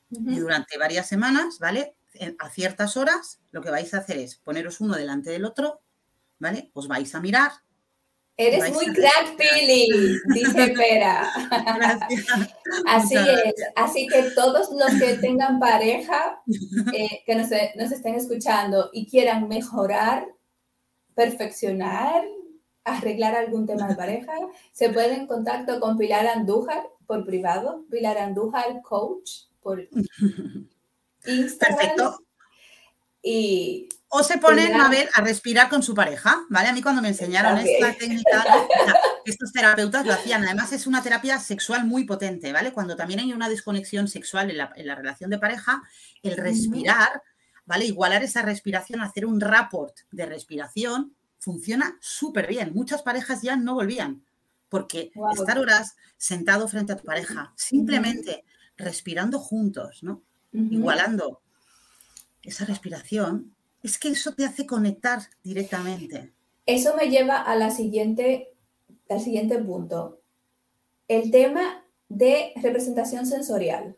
y durante varias semanas, ¿vale? A ciertas horas, lo que vais a hacer es poneros uno delante del otro, ¿vale? Os vais a mirar, Eres muy crack, Pili, dice Pera. Así es. Así que todos los que tengan pareja, eh, que nos, estén escuchando y quieran mejorar, perfeccionar, arreglar algún tema de pareja, se pueden en contacto con Pilar Andújar por privado, Pilar Andújar Coach por Instagram. Perfecto. Y o se ponen a ver a respirar con su pareja, ¿vale? A mí cuando me enseñaron esta técnica, estos terapeutas lo hacían. Además es una terapia sexual muy potente, ¿vale? Cuando también hay una desconexión sexual en la, relación de pareja, el respirar, ¿vale? Igualar esa respiración, hacer un rapport de respiración, funciona súper bien. Muchas parejas ya no volvían, porque estar horas sentado frente a tu pareja, simplemente respirando juntos, ¿no? Igualando esa respiración, es que eso te hace conectar directamente. Eso me lleva a la siguiente, al siguiente punto. El tema de representación sensorial.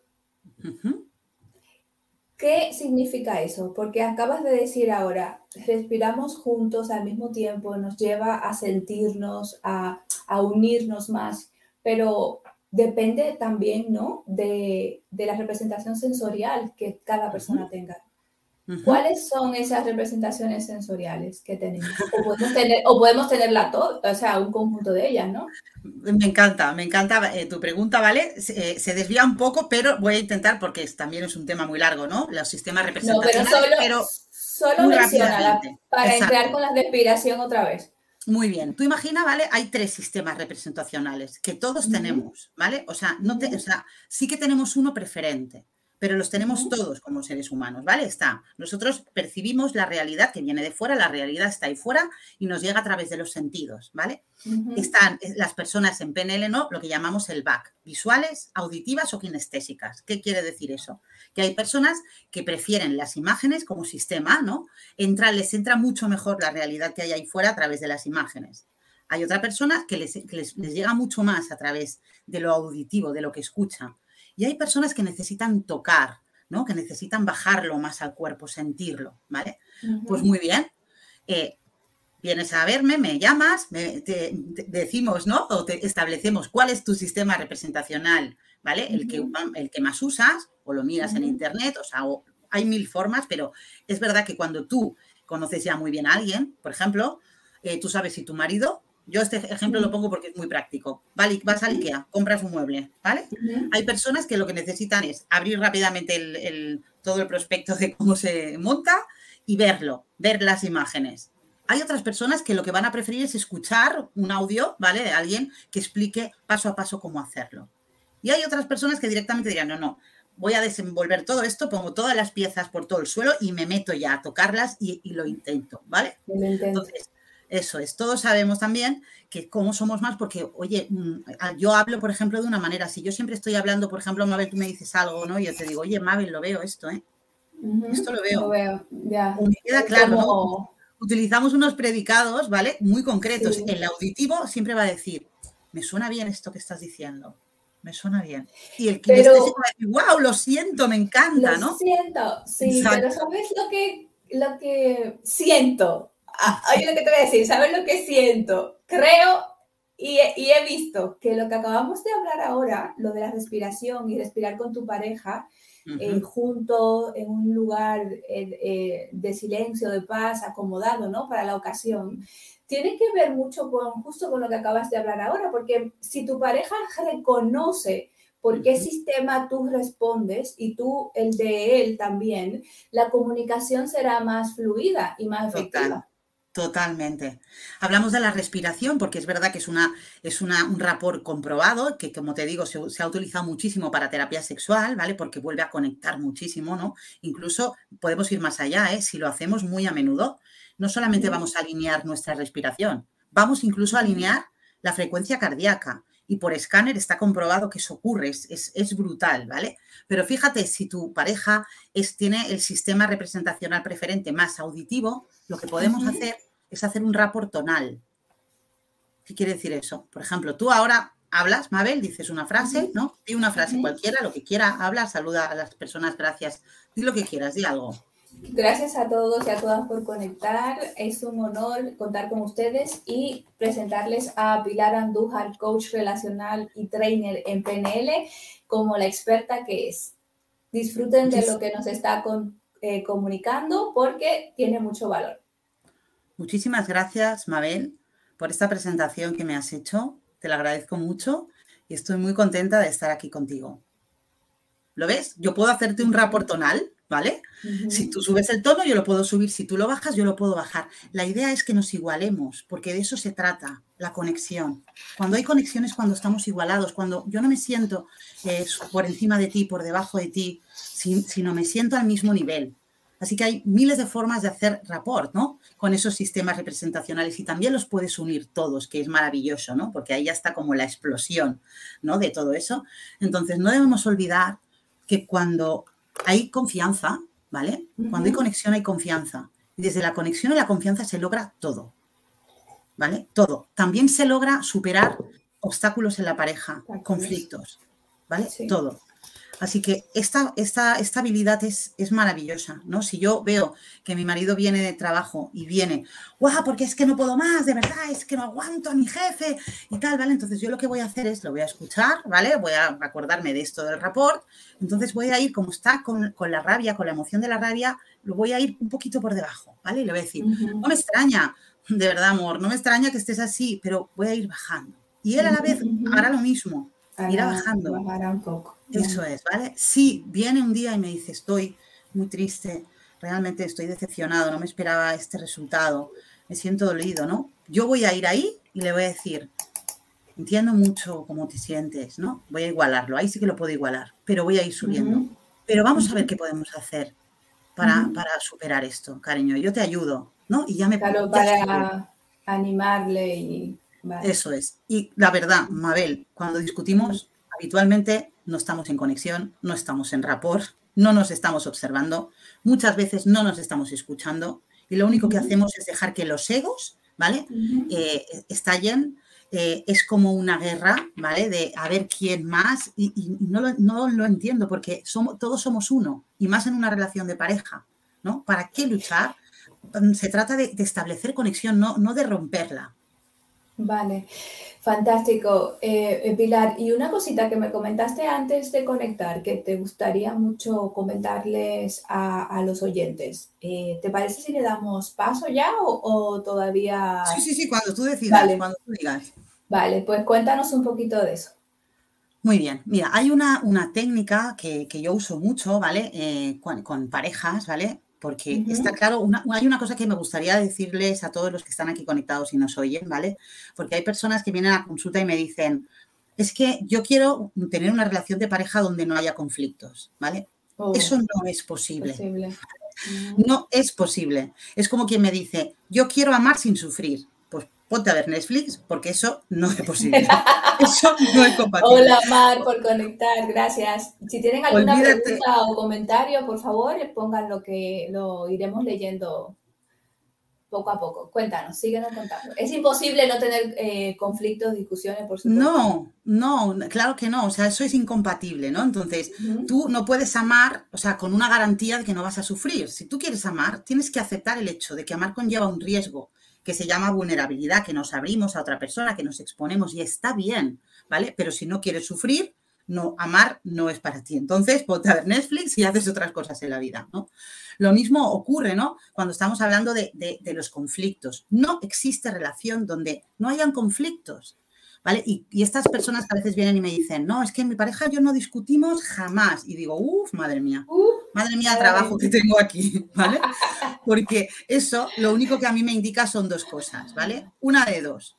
¿Qué significa eso? Porque acabas de decir ahora, respiramos juntos al mismo tiempo, nos lleva a sentirnos, a, unirnos más, pero depende también, ¿no? De, de, la representación sensorial que cada persona tenga. ¿Cuáles son esas representaciones sensoriales que tenemos? O podemos, tener, o podemos tenerla todo, o sea, un conjunto de ellas, ¿no? Me encanta, me encanta eh, tu pregunta, ¿vale? Eh, se, desvía un poco, pero voy a intentar porque también es un tema muy largo, ¿no? Los sistemas representacionales. No, pero solo, solo mencionala para entrar con la respiración otra vez. Muy bien. Tú imagina, ¿vale? Hay tres sistemas representacionales que todos tenemos, ¿vale? O sea, no te, o sea, sí que tenemos uno preferente pero los tenemos todos como seres humanos, ¿vale? Está. Nosotros percibimos la realidad que viene de fuera, la realidad está ahí fuera y nos llega a través de los sentidos, ¿vale? Están eh, las personas en PNL, ¿no? Lo que llamamos el back, visuales, auditivas o kinestésicas. ¿Qué quiere decir eso? Que hay personas que prefieren las imágenes como sistema, ¿no? Entra, les entra mucho mejor la realidad que hay ahí fuera a través de las imágenes. Hay otra persona que les, les llega mucho más a través de lo auditivo, de lo que escucha. Y hay personas que necesitan tocar, ¿no? Que necesitan bajarlo más al cuerpo, sentirlo, ¿vale? Pues muy bien. Eh, vienes a verme, me llamas, te, decimos, ¿no? O te establecemos cuál es tu sistema representacional, ¿vale? el, que, el que más usas, o lo miras en internet, o sea, hay mil formas, pero es verdad que cuando tú conoces ya muy bien a alguien, por ejemplo, eh, tú sabes si tu marido yo este ejemplo lo pongo porque es muy práctico. Vale, vas al IKEA, compras un mueble, ¿vale? Hay personas que lo que necesitan es abrir rápidamente el, todo el prospecto de cómo se monta y verlo, ver las imágenes. Hay otras personas que lo que van a preferir es escuchar un audio, ¿vale? De alguien que explique paso a paso cómo hacerlo. Y hay otras personas que directamente dirán, no, no, voy a desenvolver todo esto, pongo todas las piezas por todo el suelo y me meto ya a tocarlas y, lo intento, ¿vale? Entonces, eso es, todos sabemos también que cómo somos más, porque, oye, mm, yo hablo, por ejemplo, de una manera, si yo siempre estoy hablando, por ejemplo, Mabel, tú me dices algo, ¿no? Y yo te digo, oye, Mabel, lo veo esto, ¿eh? Esto lo veo. Lo veo, ya. Me queda claro, ¿no? Utilizamos unos predicados, ¿vale? Muy concretos. El auditivo siempre va a decir, me suena bien esto que estás diciendo. Me suena bien. Y el que pero, decir, wow, lo siento, me encanta, ¿no? Lo siento, sí, pero ¿sabes lo que, lo que siento? Ah, oye lo que te voy a decir, ¿sabes lo que siento? Creo Y, he visto que lo que acabamos de hablar ahora, lo de la respiración y respirar con tu pareja, eh, junto en un lugar eh, eh, de silencio, de paz, acomodado, ¿no? Para la ocasión, tiene que ver mucho con justo con lo que acabas de hablar ahora, porque si tu pareja reconoce por qué sistema tú respondes y tú el de él también, la comunicación será más fluida y más efectiva. Totalmente. Hablamos de la respiración porque es verdad que es, una, es una, un rapor comprobado que, como te digo, se, ha utilizado muchísimo para terapia sexual, ¿vale? Porque vuelve a conectar muchísimo, ¿no? Incluso podemos ir más allá, ¿eh? Si lo hacemos muy a menudo, no solamente vamos a alinear nuestra respiración, vamos incluso a alinear la frecuencia cardíaca. Y por escáner está comprobado que eso ocurre, es, es, brutal, ¿vale? Pero fíjate, si tu pareja es, tiene el sistema representacional preferente más auditivo, lo que podemos hacer es hacer un rapport tonal. ¿Qué quiere decir eso? Por ejemplo, tú ahora hablas, Mabel, dices una frase, ¿no? Di una frase cualquiera, lo que quiera, habla, saluda a las personas, gracias. Di lo que quieras, di algo. Gracias a todos y a todas por conectar. Es un honor contar con ustedes y presentarles a Pilar Andújar, coach relacional y trainer en PNL, como la experta que es. Disfruten de lo que nos está eh, comunicando porque tiene mucho valor. Muchísimas gracias, Mabel, por esta presentación que me has hecho. Te la agradezco mucho y estoy muy contenta de estar aquí contigo. ¿Lo ves? Yo puedo hacerte un ¿vale? Si tú subes el tono, yo lo puedo subir. Si tú lo bajas, yo lo puedo bajar. La idea es que nos igualemos, porque de eso se trata, la conexión. Cuando hay conexiones, cuando estamos igualados, cuando yo no me siento eh, por encima de ti, por debajo de ti, sino me siento al mismo nivel. Así que hay miles de formas de hacer rapport, ¿no? Con esos sistemas representacionales y también los puedes unir todos, que es maravilloso, ¿no? Porque ahí ya está como la explosión, ¿no? De todo eso. Entonces, no debemos olvidar que cuando hay confianza, ¿vale? Cuando hay conexión hay confianza. Desde la conexión y la confianza se logra todo, ¿vale? Todo. También se logra superar obstáculos en la pareja, conflictos, ¿vale? Todo. Así que esta, esta, habilidad es, es, maravillosa, ¿no? Si yo veo que mi marido viene de trabajo y viene, ¡guau! Porque es que no puedo más, de verdad, es que no aguanto a mi jefe y tal, ¿vale? Entonces yo lo que voy a hacer es, lo voy a escuchar, ¿vale? Voy a acordarme de esto del rapport, entonces voy a ir, como está con, con la rabia, con la emoción de la rabia, lo voy a ir un poquito por debajo, ¿vale? Y le voy a decir, no me extraña, de verdad, amor, no me extraña que estés así, pero voy a ir bajando. Y él a la vez hará lo mismo, irá bajando. un poco. Eso es, ¿vale? Si viene un día y me dice, estoy muy triste, realmente estoy decepcionado, no me esperaba este resultado, me siento dolido, ¿no? Yo voy a ir ahí y le voy a decir, entiendo mucho cómo te sientes, ¿no? Voy a igualarlo, ahí sí que lo puedo igualar, pero voy a ir subiendo. Pero vamos a ver qué podemos hacer para, para, superar esto, cariño. Yo te ayudo, ¿no? Y ya me... Claro, para animarle y... Eso es. Y la verdad, Mabel, cuando discutimos, habitualmente no estamos en conexión, no estamos en rapport, no nos estamos observando, muchas veces no nos estamos escuchando y lo único que hacemos es dejar que los egos, ¿vale? Eh, estallen. Eh, es como una guerra, ¿vale? De a ver quién más y, no, lo, entiendo porque somos, todos somos uno y más en una relación de pareja, ¿no? ¿Para qué luchar? Mm, se trata de, establecer conexión, no, no de romperla. Vale. Fantástico, eh, eh, Pilar. Y una cosita que me comentaste antes de conectar, que te gustaría mucho comentarles a, los oyentes. Eh, ¿Te parece si le damos paso ya o, todavía? Sí, sí, sí, cuando tú decidas, vale. cuando tú digas. Vale, pues cuéntanos un poquito de eso. Muy bien, mira, hay una, una técnica que, yo uso mucho, ¿vale? con, con, parejas, ¿vale? Porque está claro, hay una cosa que me gustaría decirles a todos los que están aquí conectados y nos oyen, ¿vale? Porque hay personas que vienen a consulta y me dicen, es que yo quiero tener una relación de pareja donde no haya conflictos, ¿vale? Oh. Eso no es posible. No es posible. Es como quien me dice, yo quiero amar sin sufrir ponte a ver Netflix, porque eso no es posible. eso no es compatible. Hola, Mar, por conectar, gracias. Si tienen alguna pregunta o comentario, por favor, pongan lo que lo iremos leyendo poco a poco. Cuéntanos, síguenos contando. Es imposible no tener eh, conflictos, discusiones, por supuesto. No, no, claro que no. O sea, eso es incompatible, ¿no? Entonces, tú no puedes amar, o sea, con una garantía de que no vas a sufrir. Si tú quieres amar, tienes que aceptar el hecho de que amar conlleva un riesgo que se llama vulnerabilidad, que nos abrimos a otra persona, que nos exponemos y está bien, ¿vale? Pero si no quieres sufrir, no, amar no es para ti. Entonces, ponte a ver Netflix y haces otras cosas en la vida, ¿no? Lo mismo ocurre, ¿no? Cuando estamos hablando de, de los conflictos. No existe relación donde no hayan conflictos. ¿Vale? Y, estas personas a veces vienen y me dicen, no, es que mi pareja y yo no discutimos jamás. Y digo, uff, madre mía, madre mía, trabajo que tengo aquí, ¿vale? Porque eso lo único que a mí me indica son dos cosas, ¿vale? Una de dos.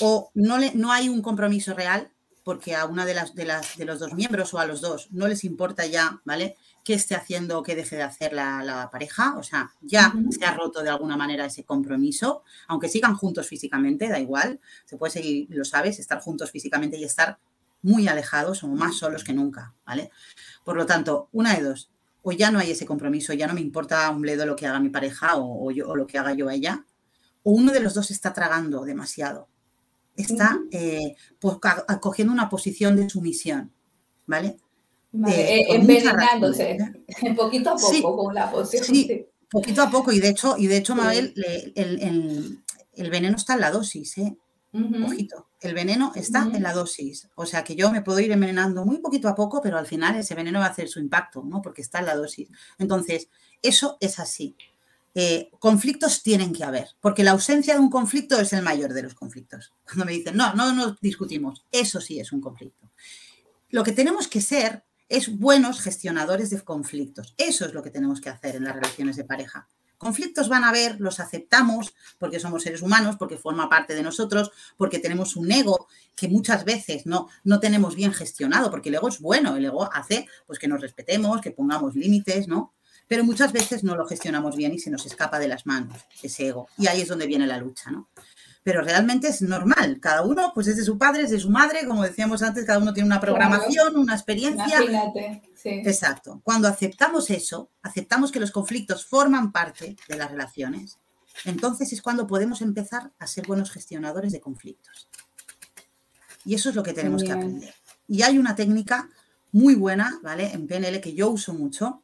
O no, le, no hay un compromiso real porque a una de las, de las de los dos miembros o a los dos no les importa ya, ¿vale? qué esté haciendo o qué deje de hacer la, pareja. O sea, ya se ha roto de alguna manera ese compromiso, aunque sigan juntos físicamente, da igual. Se puede seguir, lo sabes, estar juntos físicamente y estar muy alejados o más solos que nunca, ¿vale? Por lo tanto, una de dos, o ya no hay ese compromiso, ya no me importa un bledo lo que haga mi pareja o, yo, o lo que haga yo a ella, o uno de los dos está tragando demasiado, está eh, pues, cogiendo una posición de sumisión, ¿vale? Eh, envenenándose, poquito a poco con la poción. Sí, poquito a poco. Y de hecho, y de hecho Mabel, el, veneno está en la dosis, ¿eh? Ojito, el veneno está en la dosis. O sea que yo me puedo ir envenenando muy poquito a poco, pero al final ese veneno va a hacer su impacto, ¿no? Porque está en la dosis. Entonces, eso es así. Eh, conflictos tienen que haber, porque la ausencia de un conflicto es el mayor de los conflictos. Cuando me dicen, no, no nos discutimos, eso sí es un conflicto. Lo que tenemos que ser es buenos gestionadores de conflictos. Eso es lo que tenemos que hacer en las relaciones de pareja. Conflictos van a haber, los aceptamos porque somos seres humanos, porque forma parte de nosotros, porque tenemos un ego que muchas veces no, no tenemos bien gestionado, porque el ego es bueno, el ego hace pues, que nos respetemos, que pongamos límites, ¿no? Pero muchas veces no lo gestionamos bien y se nos escapa de las manos ese ego. Y ahí es donde viene la lucha, ¿no? pero realmente es normal. Cada uno, pues es de su padre, es de su madre, como decíamos antes, cada uno tiene una programación, una experiencia. Exacto. Cuando aceptamos eso, aceptamos que los conflictos forman parte de las relaciones, entonces es cuando podemos empezar a ser buenos gestionadores de conflictos. Y eso es lo que tenemos que aprender. Y hay una técnica muy buena, ¿vale? En PNL que yo uso mucho,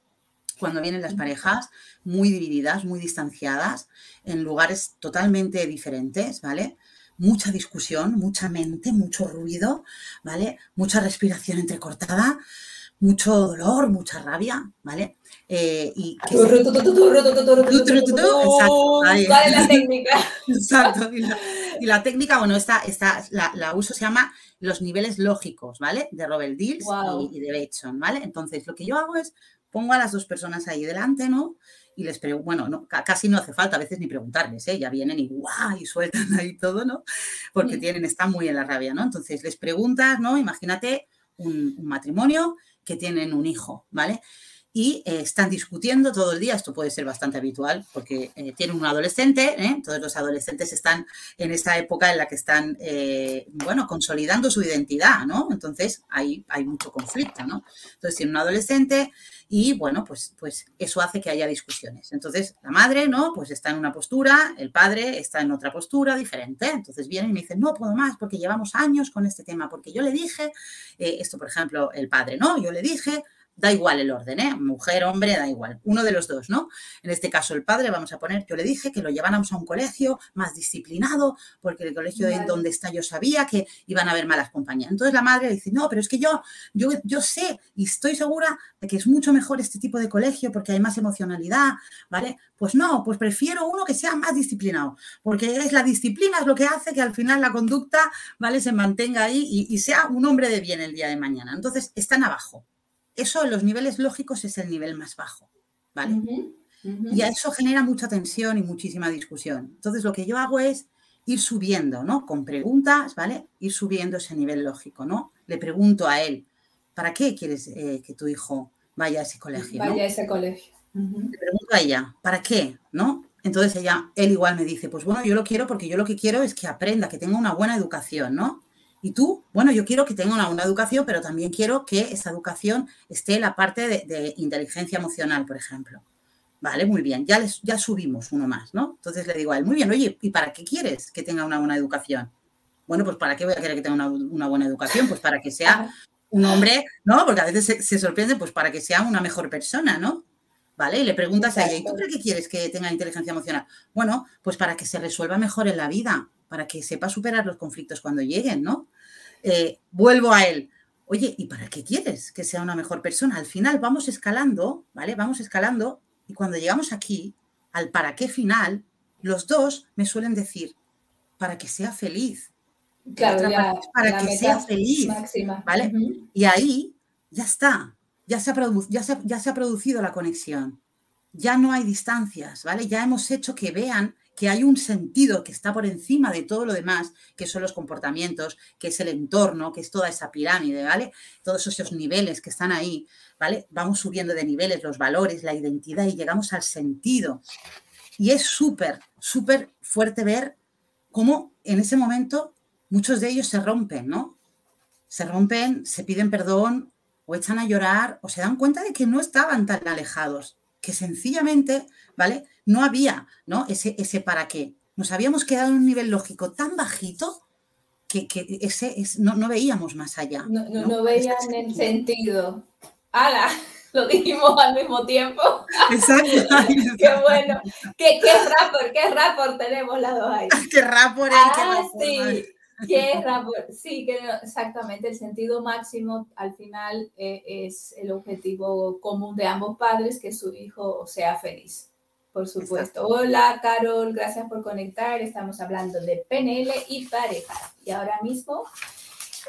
cuando vienen las parejas muy divididas, muy distanciadas, en lugares totalmente diferentes, ¿vale? Mucha discusión, mucha mente, mucho ruido, ¿vale? Mucha respiración entrecortada, mucho dolor, mucha rabia, ¿vale? y la técnica? Exacto. Y la, técnica, bueno, esta, esta la, uso se llama los niveles lógicos, ¿vale? De Robert Dills y, y, de Bateson, ¿vale? Entonces, lo que yo hago es pongo a las dos personas ahí delante, ¿no? Y les pregunto, bueno, no, casi no hace falta a veces ni preguntarles, ¿eh? Ya vienen y ¡guau! y sueltan ahí todo, ¿no? Porque tienen, están muy en la rabia, ¿no? Entonces les preguntas, ¿no? Imagínate un, un matrimonio que tienen un hijo, ¿vale? y eh, están discutiendo todo el día. Esto puede ser bastante habitual porque eh, tienen un adolescente, ¿eh? todos los adolescentes están en esa época en la que están, bueno, consolidando su identidad, ¿no? Entonces hay, hay mucho conflicto, ¿no? Entonces tienen un adolescente y, bueno, pues, pues eso hace que haya discusiones. Entonces la madre, ¿no? Pues está en una postura, el padre está en otra postura diferente. Entonces vienen y me dicen, no puedo más porque llevamos años con este tema, porque yo le dije, esto por ejemplo, el padre, ¿no? Yo le dije da igual el orden, ¿eh? Mujer, hombre, da igual. Uno de los dos, ¿no? En este caso, el padre, vamos a poner, yo le dije que lo lleváramos a un colegio más disciplinado, porque el colegio de donde está yo sabía que iban a haber malas compañías. Entonces la madre dice, no, pero es que yo, yo, yo sé y estoy segura de que es mucho mejor este tipo de colegio porque hay más emocionalidad, ¿vale? Pues no, pues prefiero uno que sea más disciplinado, porque es la disciplina es lo que hace que al final la conducta, ¿vale? Se mantenga ahí y sea un hombre de bien el día de mañana. Entonces, están abajo. Eso en los niveles lógicos es el nivel más bajo, ¿vale? Y a eso genera mucha tensión y muchísima discusión. Entonces lo que yo hago es ir subiendo, ¿no? Con preguntas, ¿vale? Ir subiendo ese nivel lógico, ¿no? Le pregunto a él, ¿para qué quieres eh, que tu hijo vaya a ese colegio? Vaya a ese colegio. Le pregunto a ella, ¿para qué? ¿No? Entonces ella, él igual me dice, pues bueno, yo lo quiero porque yo lo que quiero es que aprenda, que tenga una buena educación, ¿no? Y tú, bueno, yo quiero que tenga una, educación, pero también quiero que esa educación esté en la parte de, inteligencia emocional, por ejemplo. Vale, muy bien, ya, les, ya subimos uno más, ¿no? Entonces le digo a él, muy bien, oye, ¿y para qué quieres que tenga una buena educación? Bueno, pues ¿para qué voy a querer que tenga una, buena educación? Pues para que sea un hombre, ¿no? Porque a veces se, se sorprende, pues para que sea una mejor persona, ¿no? ¿vale? Y le preguntas a ella, ¿y tú para qué quieres que tenga inteligencia emocional? Bueno, pues para que se resuelva mejor en la vida, para que sepa superar los conflictos cuando lleguen, ¿no? Eh, vuelvo a él. Oye, ¿y para qué quieres que sea una mejor persona? Al final vamos escalando, ¿vale? Vamos escalando y cuando llegamos aquí, al para qué final, los dos me suelen decir, para que sea feliz. Claro, para que sea feliz. ¿Vale? Y ahí ya está, ya se, ha ya, ya se ha producido la conexión. Ya no hay distancias, ¿vale? Ya hemos hecho que vean que hay un sentido que está por encima de todo lo demás, que son los comportamientos, que es el entorno, que es toda esa pirámide, ¿vale? Todos esos niveles que están ahí, ¿vale? Vamos subiendo de niveles, los valores, la identidad y llegamos al sentido. Y es súper, súper fuerte ver cómo en ese momento muchos de ellos se rompen, ¿no? Se rompen, se piden perdón o echan a llorar o se dan cuenta de que no estaban tan alejados, que sencillamente, ¿vale? No había, ¿no? Ese, ese para qué. Nos habíamos quedado en un nivel lógico tan bajito que, ese no, veíamos más allá. No, no, veían el sentido. ¡Hala! Lo dijimos al mismo tiempo. Exacto. qué bueno. ¿Qué, qué rapport, qué rapport tenemos las dos ahí? qué rapport, ah, sí. ¿Qué rapport? Sí, que exactamente. El sentido máximo al final eh, es el objetivo común de ambos padres, que su hijo sea feliz. Por supuesto. Hola, Carol, gracias por conectar. Estamos hablando de PNL y pareja. Y ahora mismo,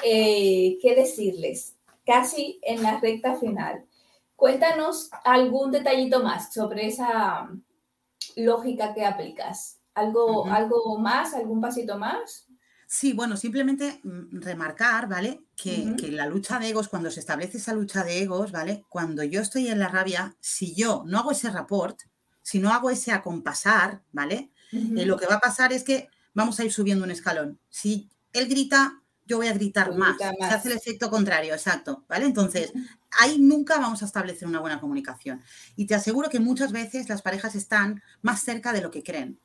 eh, ¿qué decirles? Casi en la recta final. Cuéntanos algún detallito más sobre esa um, lógica que aplicas. ¿Algo, ¿Algo más? ¿Algún pasito más? Sí, bueno, simplemente mm, remarcar, ¿vale? Que, que, la lucha de egos, cuando se establece esa lucha de egos, ¿vale? Cuando yo estoy en la rabia, si yo no hago ese rapport, si no hago ese acompasar, ¿vale? Eh, lo que va a pasar es que vamos a ir subiendo un escalón. Si él grita, yo voy a gritar más. Se hace el efecto contrario, exacto, ¿vale? Entonces, ahí nunca vamos a establecer una buena comunicación. Y te aseguro que muchas veces las parejas están más cerca de lo que creen.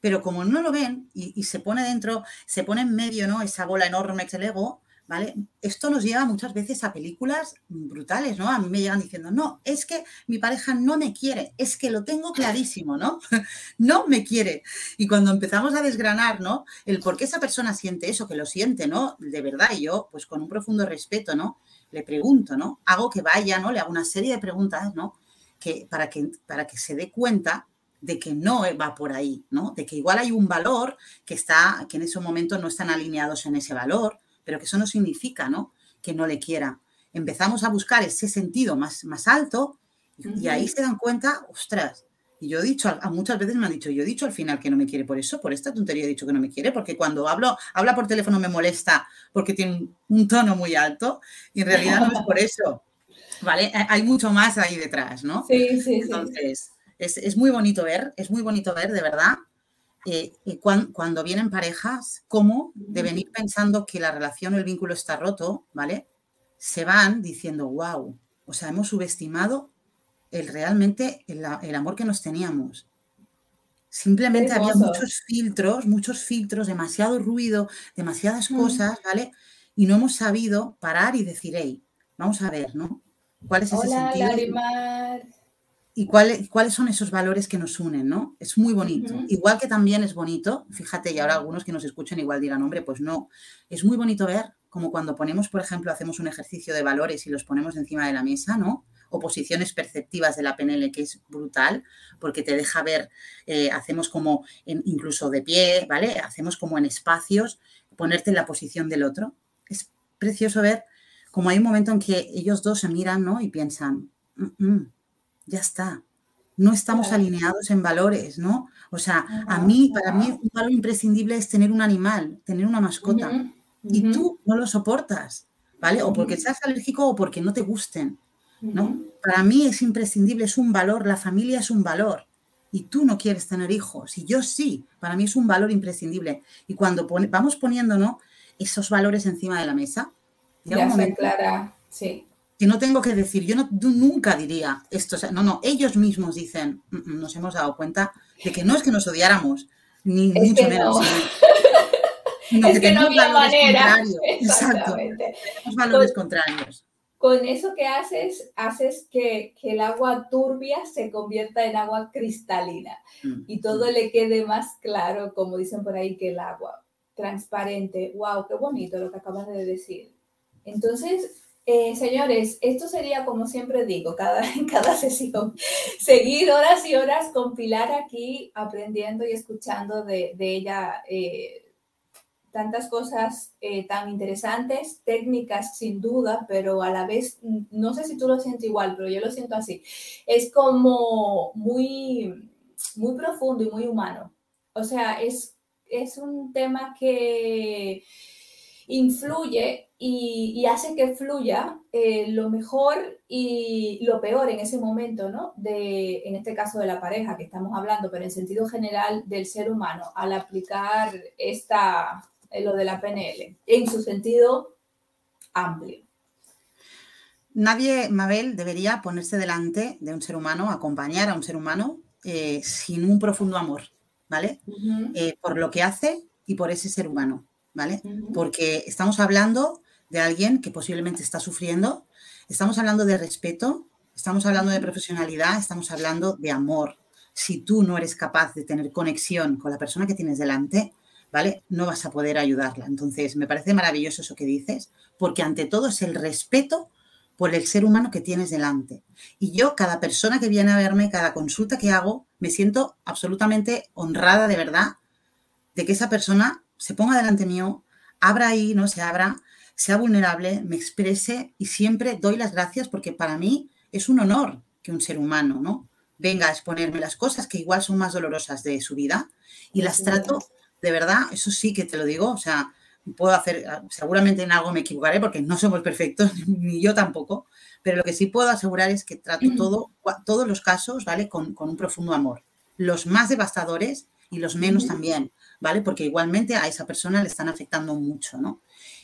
Pero como no lo ven y, y se pone dentro, se pone en medio, ¿no? Esa bola enorme que es el ego, ¿vale? Esto nos lleva muchas veces a películas brutales, ¿no? A mí me llegan diciendo, no, es que mi pareja no me quiere, es que lo tengo clarísimo, ¿no? no me quiere. Y cuando empezamos a desgranar, ¿no? El por qué esa persona siente eso, que lo siente, ¿no? De verdad, yo, pues con un profundo respeto, ¿no? Le pregunto, ¿no? Hago que vaya, ¿no? Le hago una serie de preguntas, ¿no? Que, para, que, para que se dé cuenta de que no va por ahí, ¿no? De que igual hay un valor que está, que en ese momento no están alineados en ese valor, pero que eso no significa ¿no? que no le quiera. Empezamos a buscar ese sentido más, más alto y, ahí se dan cuenta, ostras, y yo he dicho, a, muchas veces me han dicho, yo he dicho al final que no me quiere por eso, por esta tontería he dicho que no me quiere, porque cuando hablo, habla por teléfono me molesta porque tiene un, tono muy alto y en realidad no es por eso. ¿Vale? Hay mucho más ahí detrás, ¿no? Sí, sí, Entonces, Es, es, muy bonito ver, es muy bonito ver, de verdad, eh, cuando, vienen parejas, cómo de venir pensando que la relación o el vínculo está roto, ¿vale? Se van diciendo, wow, o sea, hemos subestimado el, realmente el, amor que nos teníamos. Simplemente había muchos filtros, muchos filtros, demasiado ruido, demasiadas cosas, ¿vale? Y no hemos sabido parar y decir, hey, vamos a ver, ¿no? ¿Cuál es ese Hola, sentido? Y cuáles son esos valores que nos unen, ¿no? Es muy bonito. Igual que también es bonito, fíjate, y ahora algunos que nos escuchen igual dirán, hombre, pues no, es muy bonito ver como cuando ponemos, por ejemplo, hacemos un ejercicio de valores y los ponemos encima de la mesa, ¿no? O posiciones perceptivas de la PNL, que es brutal, porque te deja ver, eh, hacemos como incluso de pie, ¿vale? Hacemos como en espacios, ponerte en la posición del otro. Es precioso ver como hay un momento en que ellos dos se miran, ¿no? Y piensan, mm, mm, ya está. No estamos alineados en valores, ¿no? O sea, a mí, para mí, un valor imprescindible es tener un animal, tener una mascota. Y tú no lo soportas, ¿vale? O porque seas alérgico o porque no te gusten, ¿no? Para mí es imprescindible, es un valor, la familia es un valor. Y tú no quieres tener hijos, y yo sí, para mí es un valor imprescindible. Y cuando vamos poniendo, ¿no? Esos valores encima de la mesa, ya se clara, sí que no tengo que decir, yo no, nunca diría esto, no, no, ellos mismos dicen, mm, mm, nos hemos dado cuenta de que no es que nos odiáramos, ni mucho menos. es que, no había manera. Exacto. Tenemos valores contrarios. con eso que haces, haces que, el agua turbia se convierta en agua cristalina mm, y todo mm. le quede más claro, como dicen por ahí, que el agua transparente. ¡Wow! ¡Qué bonito lo que acabas de decir! Entonces, eh, señores, esto sería, como siempre digo, cada, en cada sesión, seguir horas y horas con Pilar aquí aprendiendo y escuchando de, ella. Eh, tantas cosas eh, tan interesantes, técnicas sin duda, pero a la vez, mm, no sé si tú lo sientes igual, pero yo lo siento así. Es como muy, muy profundo y muy humano. O sea, es, es un tema que influye y, hace que fluya eh, lo mejor y lo peor en ese momento, ¿no? De, en este caso de la pareja que estamos hablando, pero en sentido general del ser humano, al aplicar esta, lo de la PNL, en su sentido amplio. Nadie, Mabel, debería ponerse delante de un ser humano, acompañar a un ser humano eh, sin un profundo amor, ¿vale? Eh, por lo que hace y por ese ser humano, ¿vale? Porque estamos hablando de alguien que posiblemente está sufriendo, estamos hablando de respeto, estamos hablando de profesionalidad, estamos hablando de amor. Si tú no eres capaz de tener conexión con la persona que tienes delante, ¿vale? No vas a poder ayudarla. Entonces, me parece maravilloso eso que dices, porque ante todo es el respeto por el ser humano que tienes delante. Y yo, cada persona que viene a verme, cada consulta que hago, me siento absolutamente honrada de verdad de que esa persona se ponga delante mío, abra ahí, no se abra, sea vulnerable, me exprese y siempre doy las gracias porque para mí es un honor que un ser humano, ¿no? Venga a exponerme las cosas que igual son más dolorosas de su vida y las trato de verdad, eso sí que te lo digo, o sea, puedo hacer, seguramente en algo me equivocaré porque no somos perfectos, ni yo tampoco, pero lo que sí puedo asegurar es que trato todo, todos los casos, ¿vale? Con, un profundo amor. Los más devastadores y los menos también, ¿vale? Porque igualmente a esa persona le están afectando mucho, ¿no?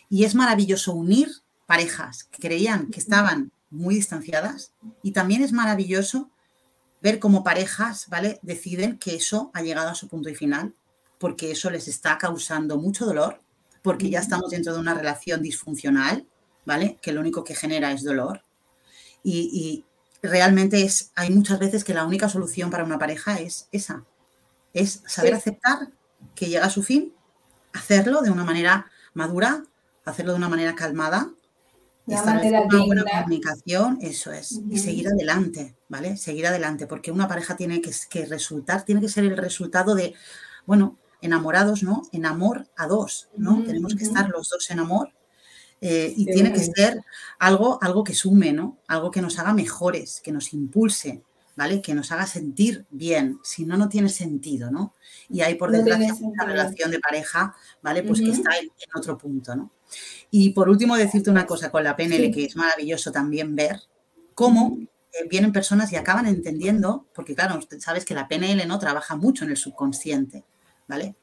Y es maravilloso unir parejas que creían que estaban muy distanciadas y también es maravilloso ver cómo parejas, ¿vale? Deciden que eso ha llegado a su punto y final porque eso les está causando mucho dolor, porque ya estamos dentro de una relación disfuncional, ¿vale? Que lo único que genera es dolor. Y, realmente es, hay muchas veces que la única solución para una pareja es esa, es saber aceptar que llega a su fin, hacerlo de una manera madura, hacerlo de una manera calmada, de una buena comunicación, eso es, y seguir adelante, ¿vale? Seguir adelante, porque una pareja tiene que, que, resultar, tiene que ser el resultado de, bueno, enamorados, ¿no? En amor a dos, ¿no? Tenemos que estar los dos en amor eh, y tiene que ser algo, algo que sume, ¿no? Algo que nos haga mejores, que nos impulse, ¿vale? Que nos haga sentir bien, si no, no tiene sentido, ¿no? Y hay por desgracia una relación de pareja, ¿vale? Pues que está en, otro punto, ¿no? Y por último, decirte una cosa con la PNL, que es maravilloso también ver cómo eh, vienen personas y acaban entendiendo, porque claro, sabes que la PNL no trabaja mucho en el subconsciente. ¿vale?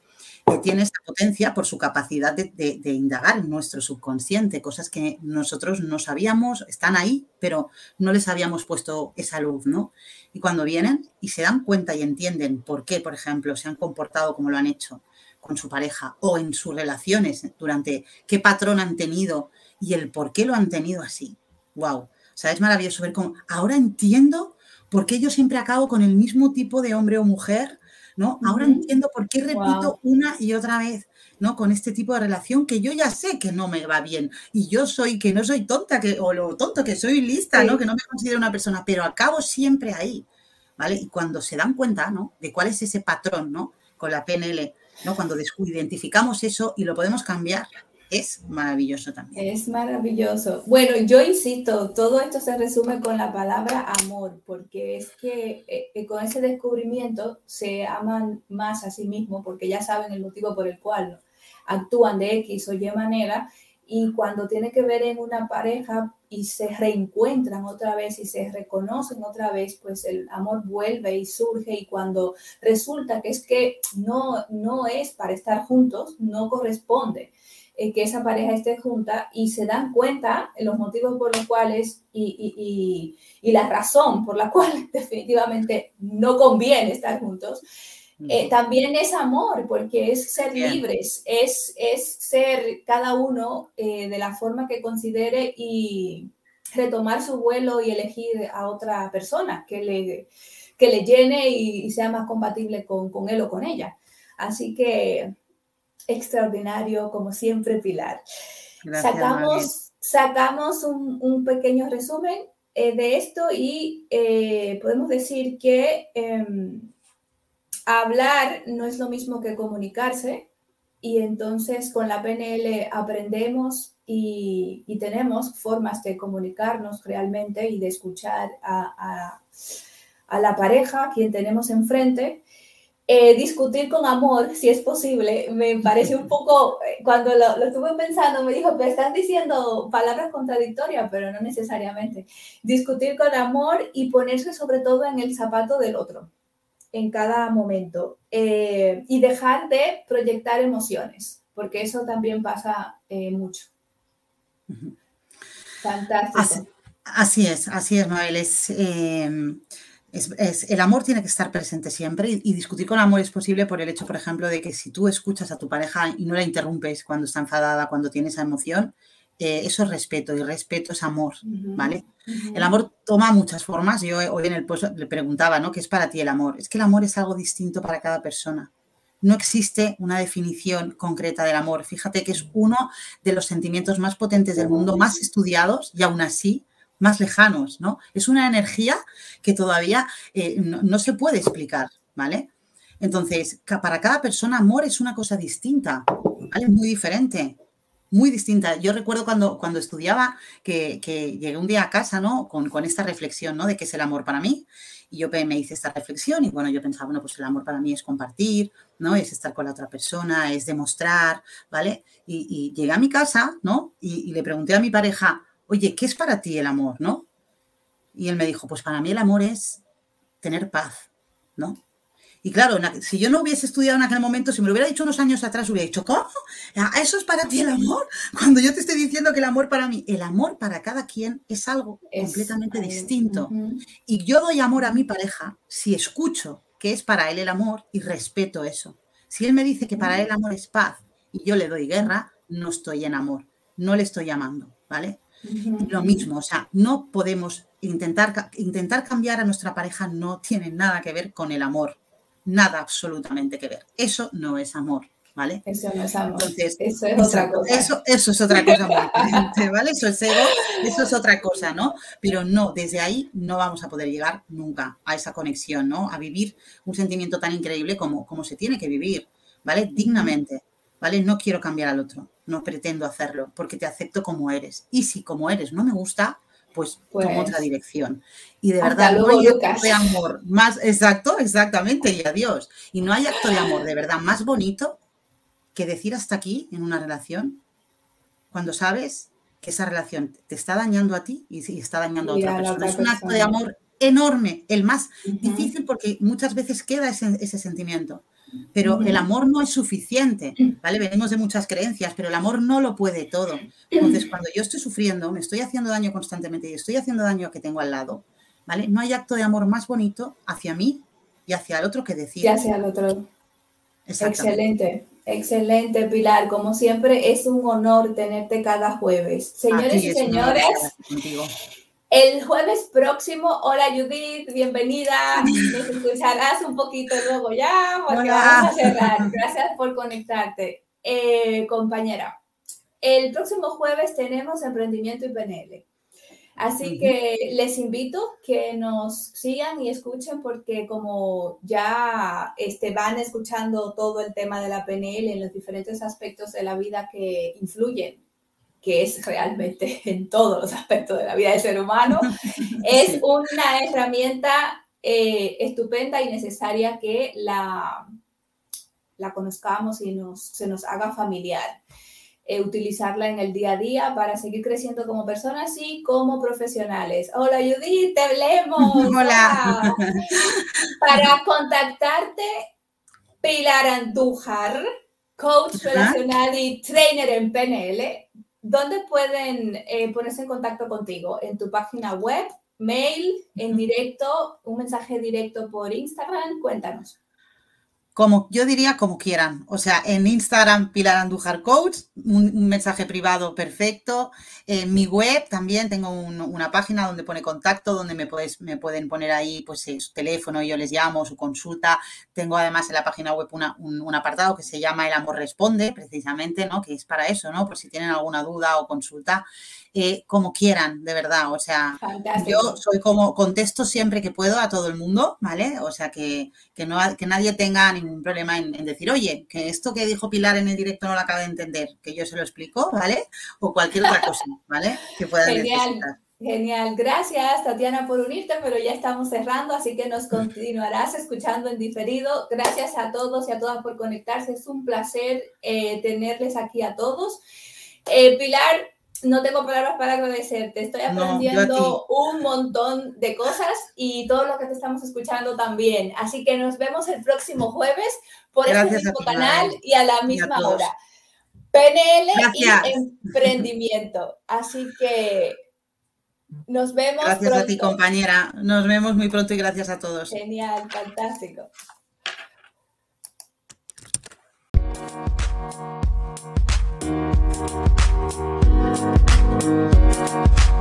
Que tiene esta potencia por su capacidad de, indagar en nuestro subconsciente, cosas que nosotros no sabíamos, están ahí, pero no les habíamos puesto esa luz, ¿no? Y cuando vienen y se dan cuenta y entienden por qué, por ejemplo, se han comportado como lo han hecho con su pareja o en sus relaciones durante qué patrón han tenido y el por qué lo han tenido así. ¡Wow! O sea, es maravilloso ver cómo ahora entiendo por qué yo siempre acabo con el mismo tipo de hombre o mujer ¿no? Ahora entiendo por qué repito una y otra vez, ¿no? Con este tipo de relación que yo ya sé que no me va bien y yo soy, que no soy tonta, que, o lo tonto, que soy lista, ¿no? Que no me considero una persona, pero acabo siempre ahí, ¿vale? Y cuando se dan cuenta, ¿no? De cuál es ese patrón, ¿no? Con la PNL, ¿no? Cuando identificamos eso y lo podemos cambiar, es maravilloso también. Es maravilloso. Bueno, yo insisto, todo esto se resume con la palabra amor, porque es que eh, con ese descubrimiento se aman más a sí mismos, porque ya saben el motivo por el cual actúan de X o Y manera, y cuando tiene que ver en una pareja y se reencuentran otra vez y se reconocen otra vez, pues el amor vuelve y surge y cuando resulta que es que no, no es para estar juntos, no corresponde eh, que esa pareja esté junta y se dan cuenta los motivos por los cuales y, la razón por la cual definitivamente no conviene estar juntos, eh, también es amor, porque es ser libres, es, es ser cada uno eh, de la forma que considere y, retomar su vuelo y elegir a otra persona que le, que le llene y, sea más compatible con, con, él o con ella. Así que extraordinario, como siempre, Pilar. sacamos sacamos un, un, pequeño resumen eh, de esto y eh, podemos decir que em, hablar no es lo mismo que comunicarse y entonces con la PNL aprendemos y, tenemos formas de comunicarnos realmente y de escuchar a, la pareja, quien tenemos enfrente. Eh, discutir con amor, si es posible, me parece un poco, eh, cuando lo, lo, estuve pensando, me dijo, pero están diciendo palabras contradictorias, pero no necesariamente. Discutir con amor y ponerse sobre todo en el zapato del otro en cada momento eh, y dejar de proyectar emociones, porque eso también pasa mucho. Fantástico. Así, es, así es, Mabel. Em, es, el amor tiene que estar presente siempre y, discutir con amor es posible por el hecho, por ejemplo, de que si tú escuchas a tu pareja y no la interrumpes cuando está enfadada, cuando tiene esa emoción, eh, eso es respeto y respeto es amor, ¿vale? El amor toma muchas formas. Yo hoy en el post le preguntaba, ¿no? ¿Qué es para ti el amor? Es que el amor es algo distinto para cada persona no existe una definición concreta del amor. Fíjate que es uno de los sentimientos más potentes del mundo, más estudiados y aún así más lejanos, ¿no? Es una energía que todavía eh, no, se puede explicar, ¿vale? Entonces, para cada persona, amor es una cosa distinta, ¿vale? Muy diferente, muy distinta. Yo recuerdo cuando, cuando estudiaba que, llegué un día a casa, ¿no? Con, con, esta reflexión, ¿no? De qué es el amor para mí. Y yo me hice esta reflexión y bueno, yo pensaba, bueno, pues el amor para mí es compartir, ¿no? Es estar con la otra persona, es demostrar, ¿vale? Y, llegué a mi casa, ¿no? Y, le pregunté a mi pareja, oye, ¿qué es para ti el amor, ¿no? Y él me dijo, pues para mí el amor es tener paz, ¿no? Y claro, si yo no hubiese estudiado en aquel momento, si me lo hubiera dicho unos años atrás, hubiera dicho, ¿cómo? ¿Eso es para ti el amor? Cuando yo te estoy diciendo que el amor para mí, el amor para cada quien es algo completamente distinto. Y yo doy amor a mi pareja si escucho que es para él el amor y respeto eso. Si él me dice que para él el amor es paz y yo le doy guerra, no estoy en amor, no le estoy amando, ¿vale? Lo mismo, o sea, no podemos intentar, intentar cambiar a nuestra pareja, no tiene nada que ver con el amor nada absolutamente que ver. Eso no es amor, ¿vale? Eso no es amor. Entonces, eso es otra cosa. Eso, es otra cosa muy diferente, ¿vale? Eso es ego, eso es otra cosa, ¿no? Pero no, desde ahí no vamos a poder llegar nunca a esa conexión, ¿no? A vivir un sentimiento tan increíble como, como se tiene que vivir, ¿vale? Dignamente, ¿vale? No quiero cambiar al otro, no pretendo hacerlo, porque te acepto como eres. Y si como eres no me gusta, pues, pues tomo otra dirección. Y de verdad, no hay acto de amor más, exacto, exactamente, y adiós. Y no hay acto de amor de verdad más bonito que decir hasta aquí en una relación cuando sabes que esa relación te está dañando a ti y está dañando a otra persona. es un acto de amor enorme, el más difícil porque muchas veces queda ese, ese sentimiento. Pero el amor no es suficiente, ¿vale? Venimos de muchas creencias, pero el amor no lo puede todo. Entonces, cuando yo estoy sufriendo, me estoy haciendo daño constantemente y estoy haciendo daño a que tengo al lado, ¿vale? No hay acto de amor más bonito hacia mí y hacia el otro que decir. Y hacia el otro. Excelente, excelente, Pilar. Como siempre, es un honor tenerte cada jueves. Señores y señores, el jueves próximo, hola Judith, bienvenida. Nos escucharás un poquito luego ya, porque vamos a cerrar. Gracias por conectarte. Eh, compañera, el próximo jueves tenemos Emprendimiento y PNL. Así que les invito que nos sigan y escuchen porque como ya este, van escuchando todo el tema de la PNL en los diferentes aspectos de la vida que influyen que es realmente en todos los aspectos de la vida del ser humano, es una herramienta eh, estupenda y necesaria que la, la conozcamos y nos, se nos haga familiar. Eh, utilizarla en el día a día para seguir creciendo como personas y como profesionales. Hola Judith, te hablemos. Hola. Para contactarte, Pilar Andújar, coach relacional y trainer en PNL. ¿Dónde pueden eh, ponerse en contacto contigo? ¿En tu página web, mail, en directo, un mensaje directo por Instagram? Cuéntanos. Como yo diría, como quieran. O sea, en Instagram, Pilar Andújar Coach, un, mensaje privado perfecto. En mi web también tengo una página donde pone contacto, donde me, puedes, me pueden poner ahí pues su teléfono, yo les llamo, su consulta. Tengo además en la página web un, apartado que se llama El Amor Responde, precisamente, ¿no? Que es para eso, ¿no? Por si tienen alguna duda o consulta. Eh, como quieran, de verdad. O sea, yo soy como, contesto siempre que puedo a todo el mundo, ¿vale? O sea, que, no, que nadie tenga ningún problema en, decir, oye, que esto que dijo Pilar en el directo no lo acabo de entender, que yo se lo explico, ¿vale? O cualquier otra cosa, ¿vale? Que pueda Genial. Genial, gracias Tatiana por unirte, pero ya estamos cerrando, así que nos continuarás escuchando en diferido. Gracias a todos y a todas por conectarse, es un placer eh, tenerles aquí a todos. Eh, Pilar, no tengo palabras para agradecerte. Estoy aprendiendo un montón de cosas y todo lo que te estamos escuchando también. Así que nos vemos el próximo jueves por este mismo canal y a la misma hora. PNL y emprendimiento. Así que nos vemos. Gracias a ti, compañera. Nos vemos muy pronto y gracias a todos. Genial, fantástico. 嗯。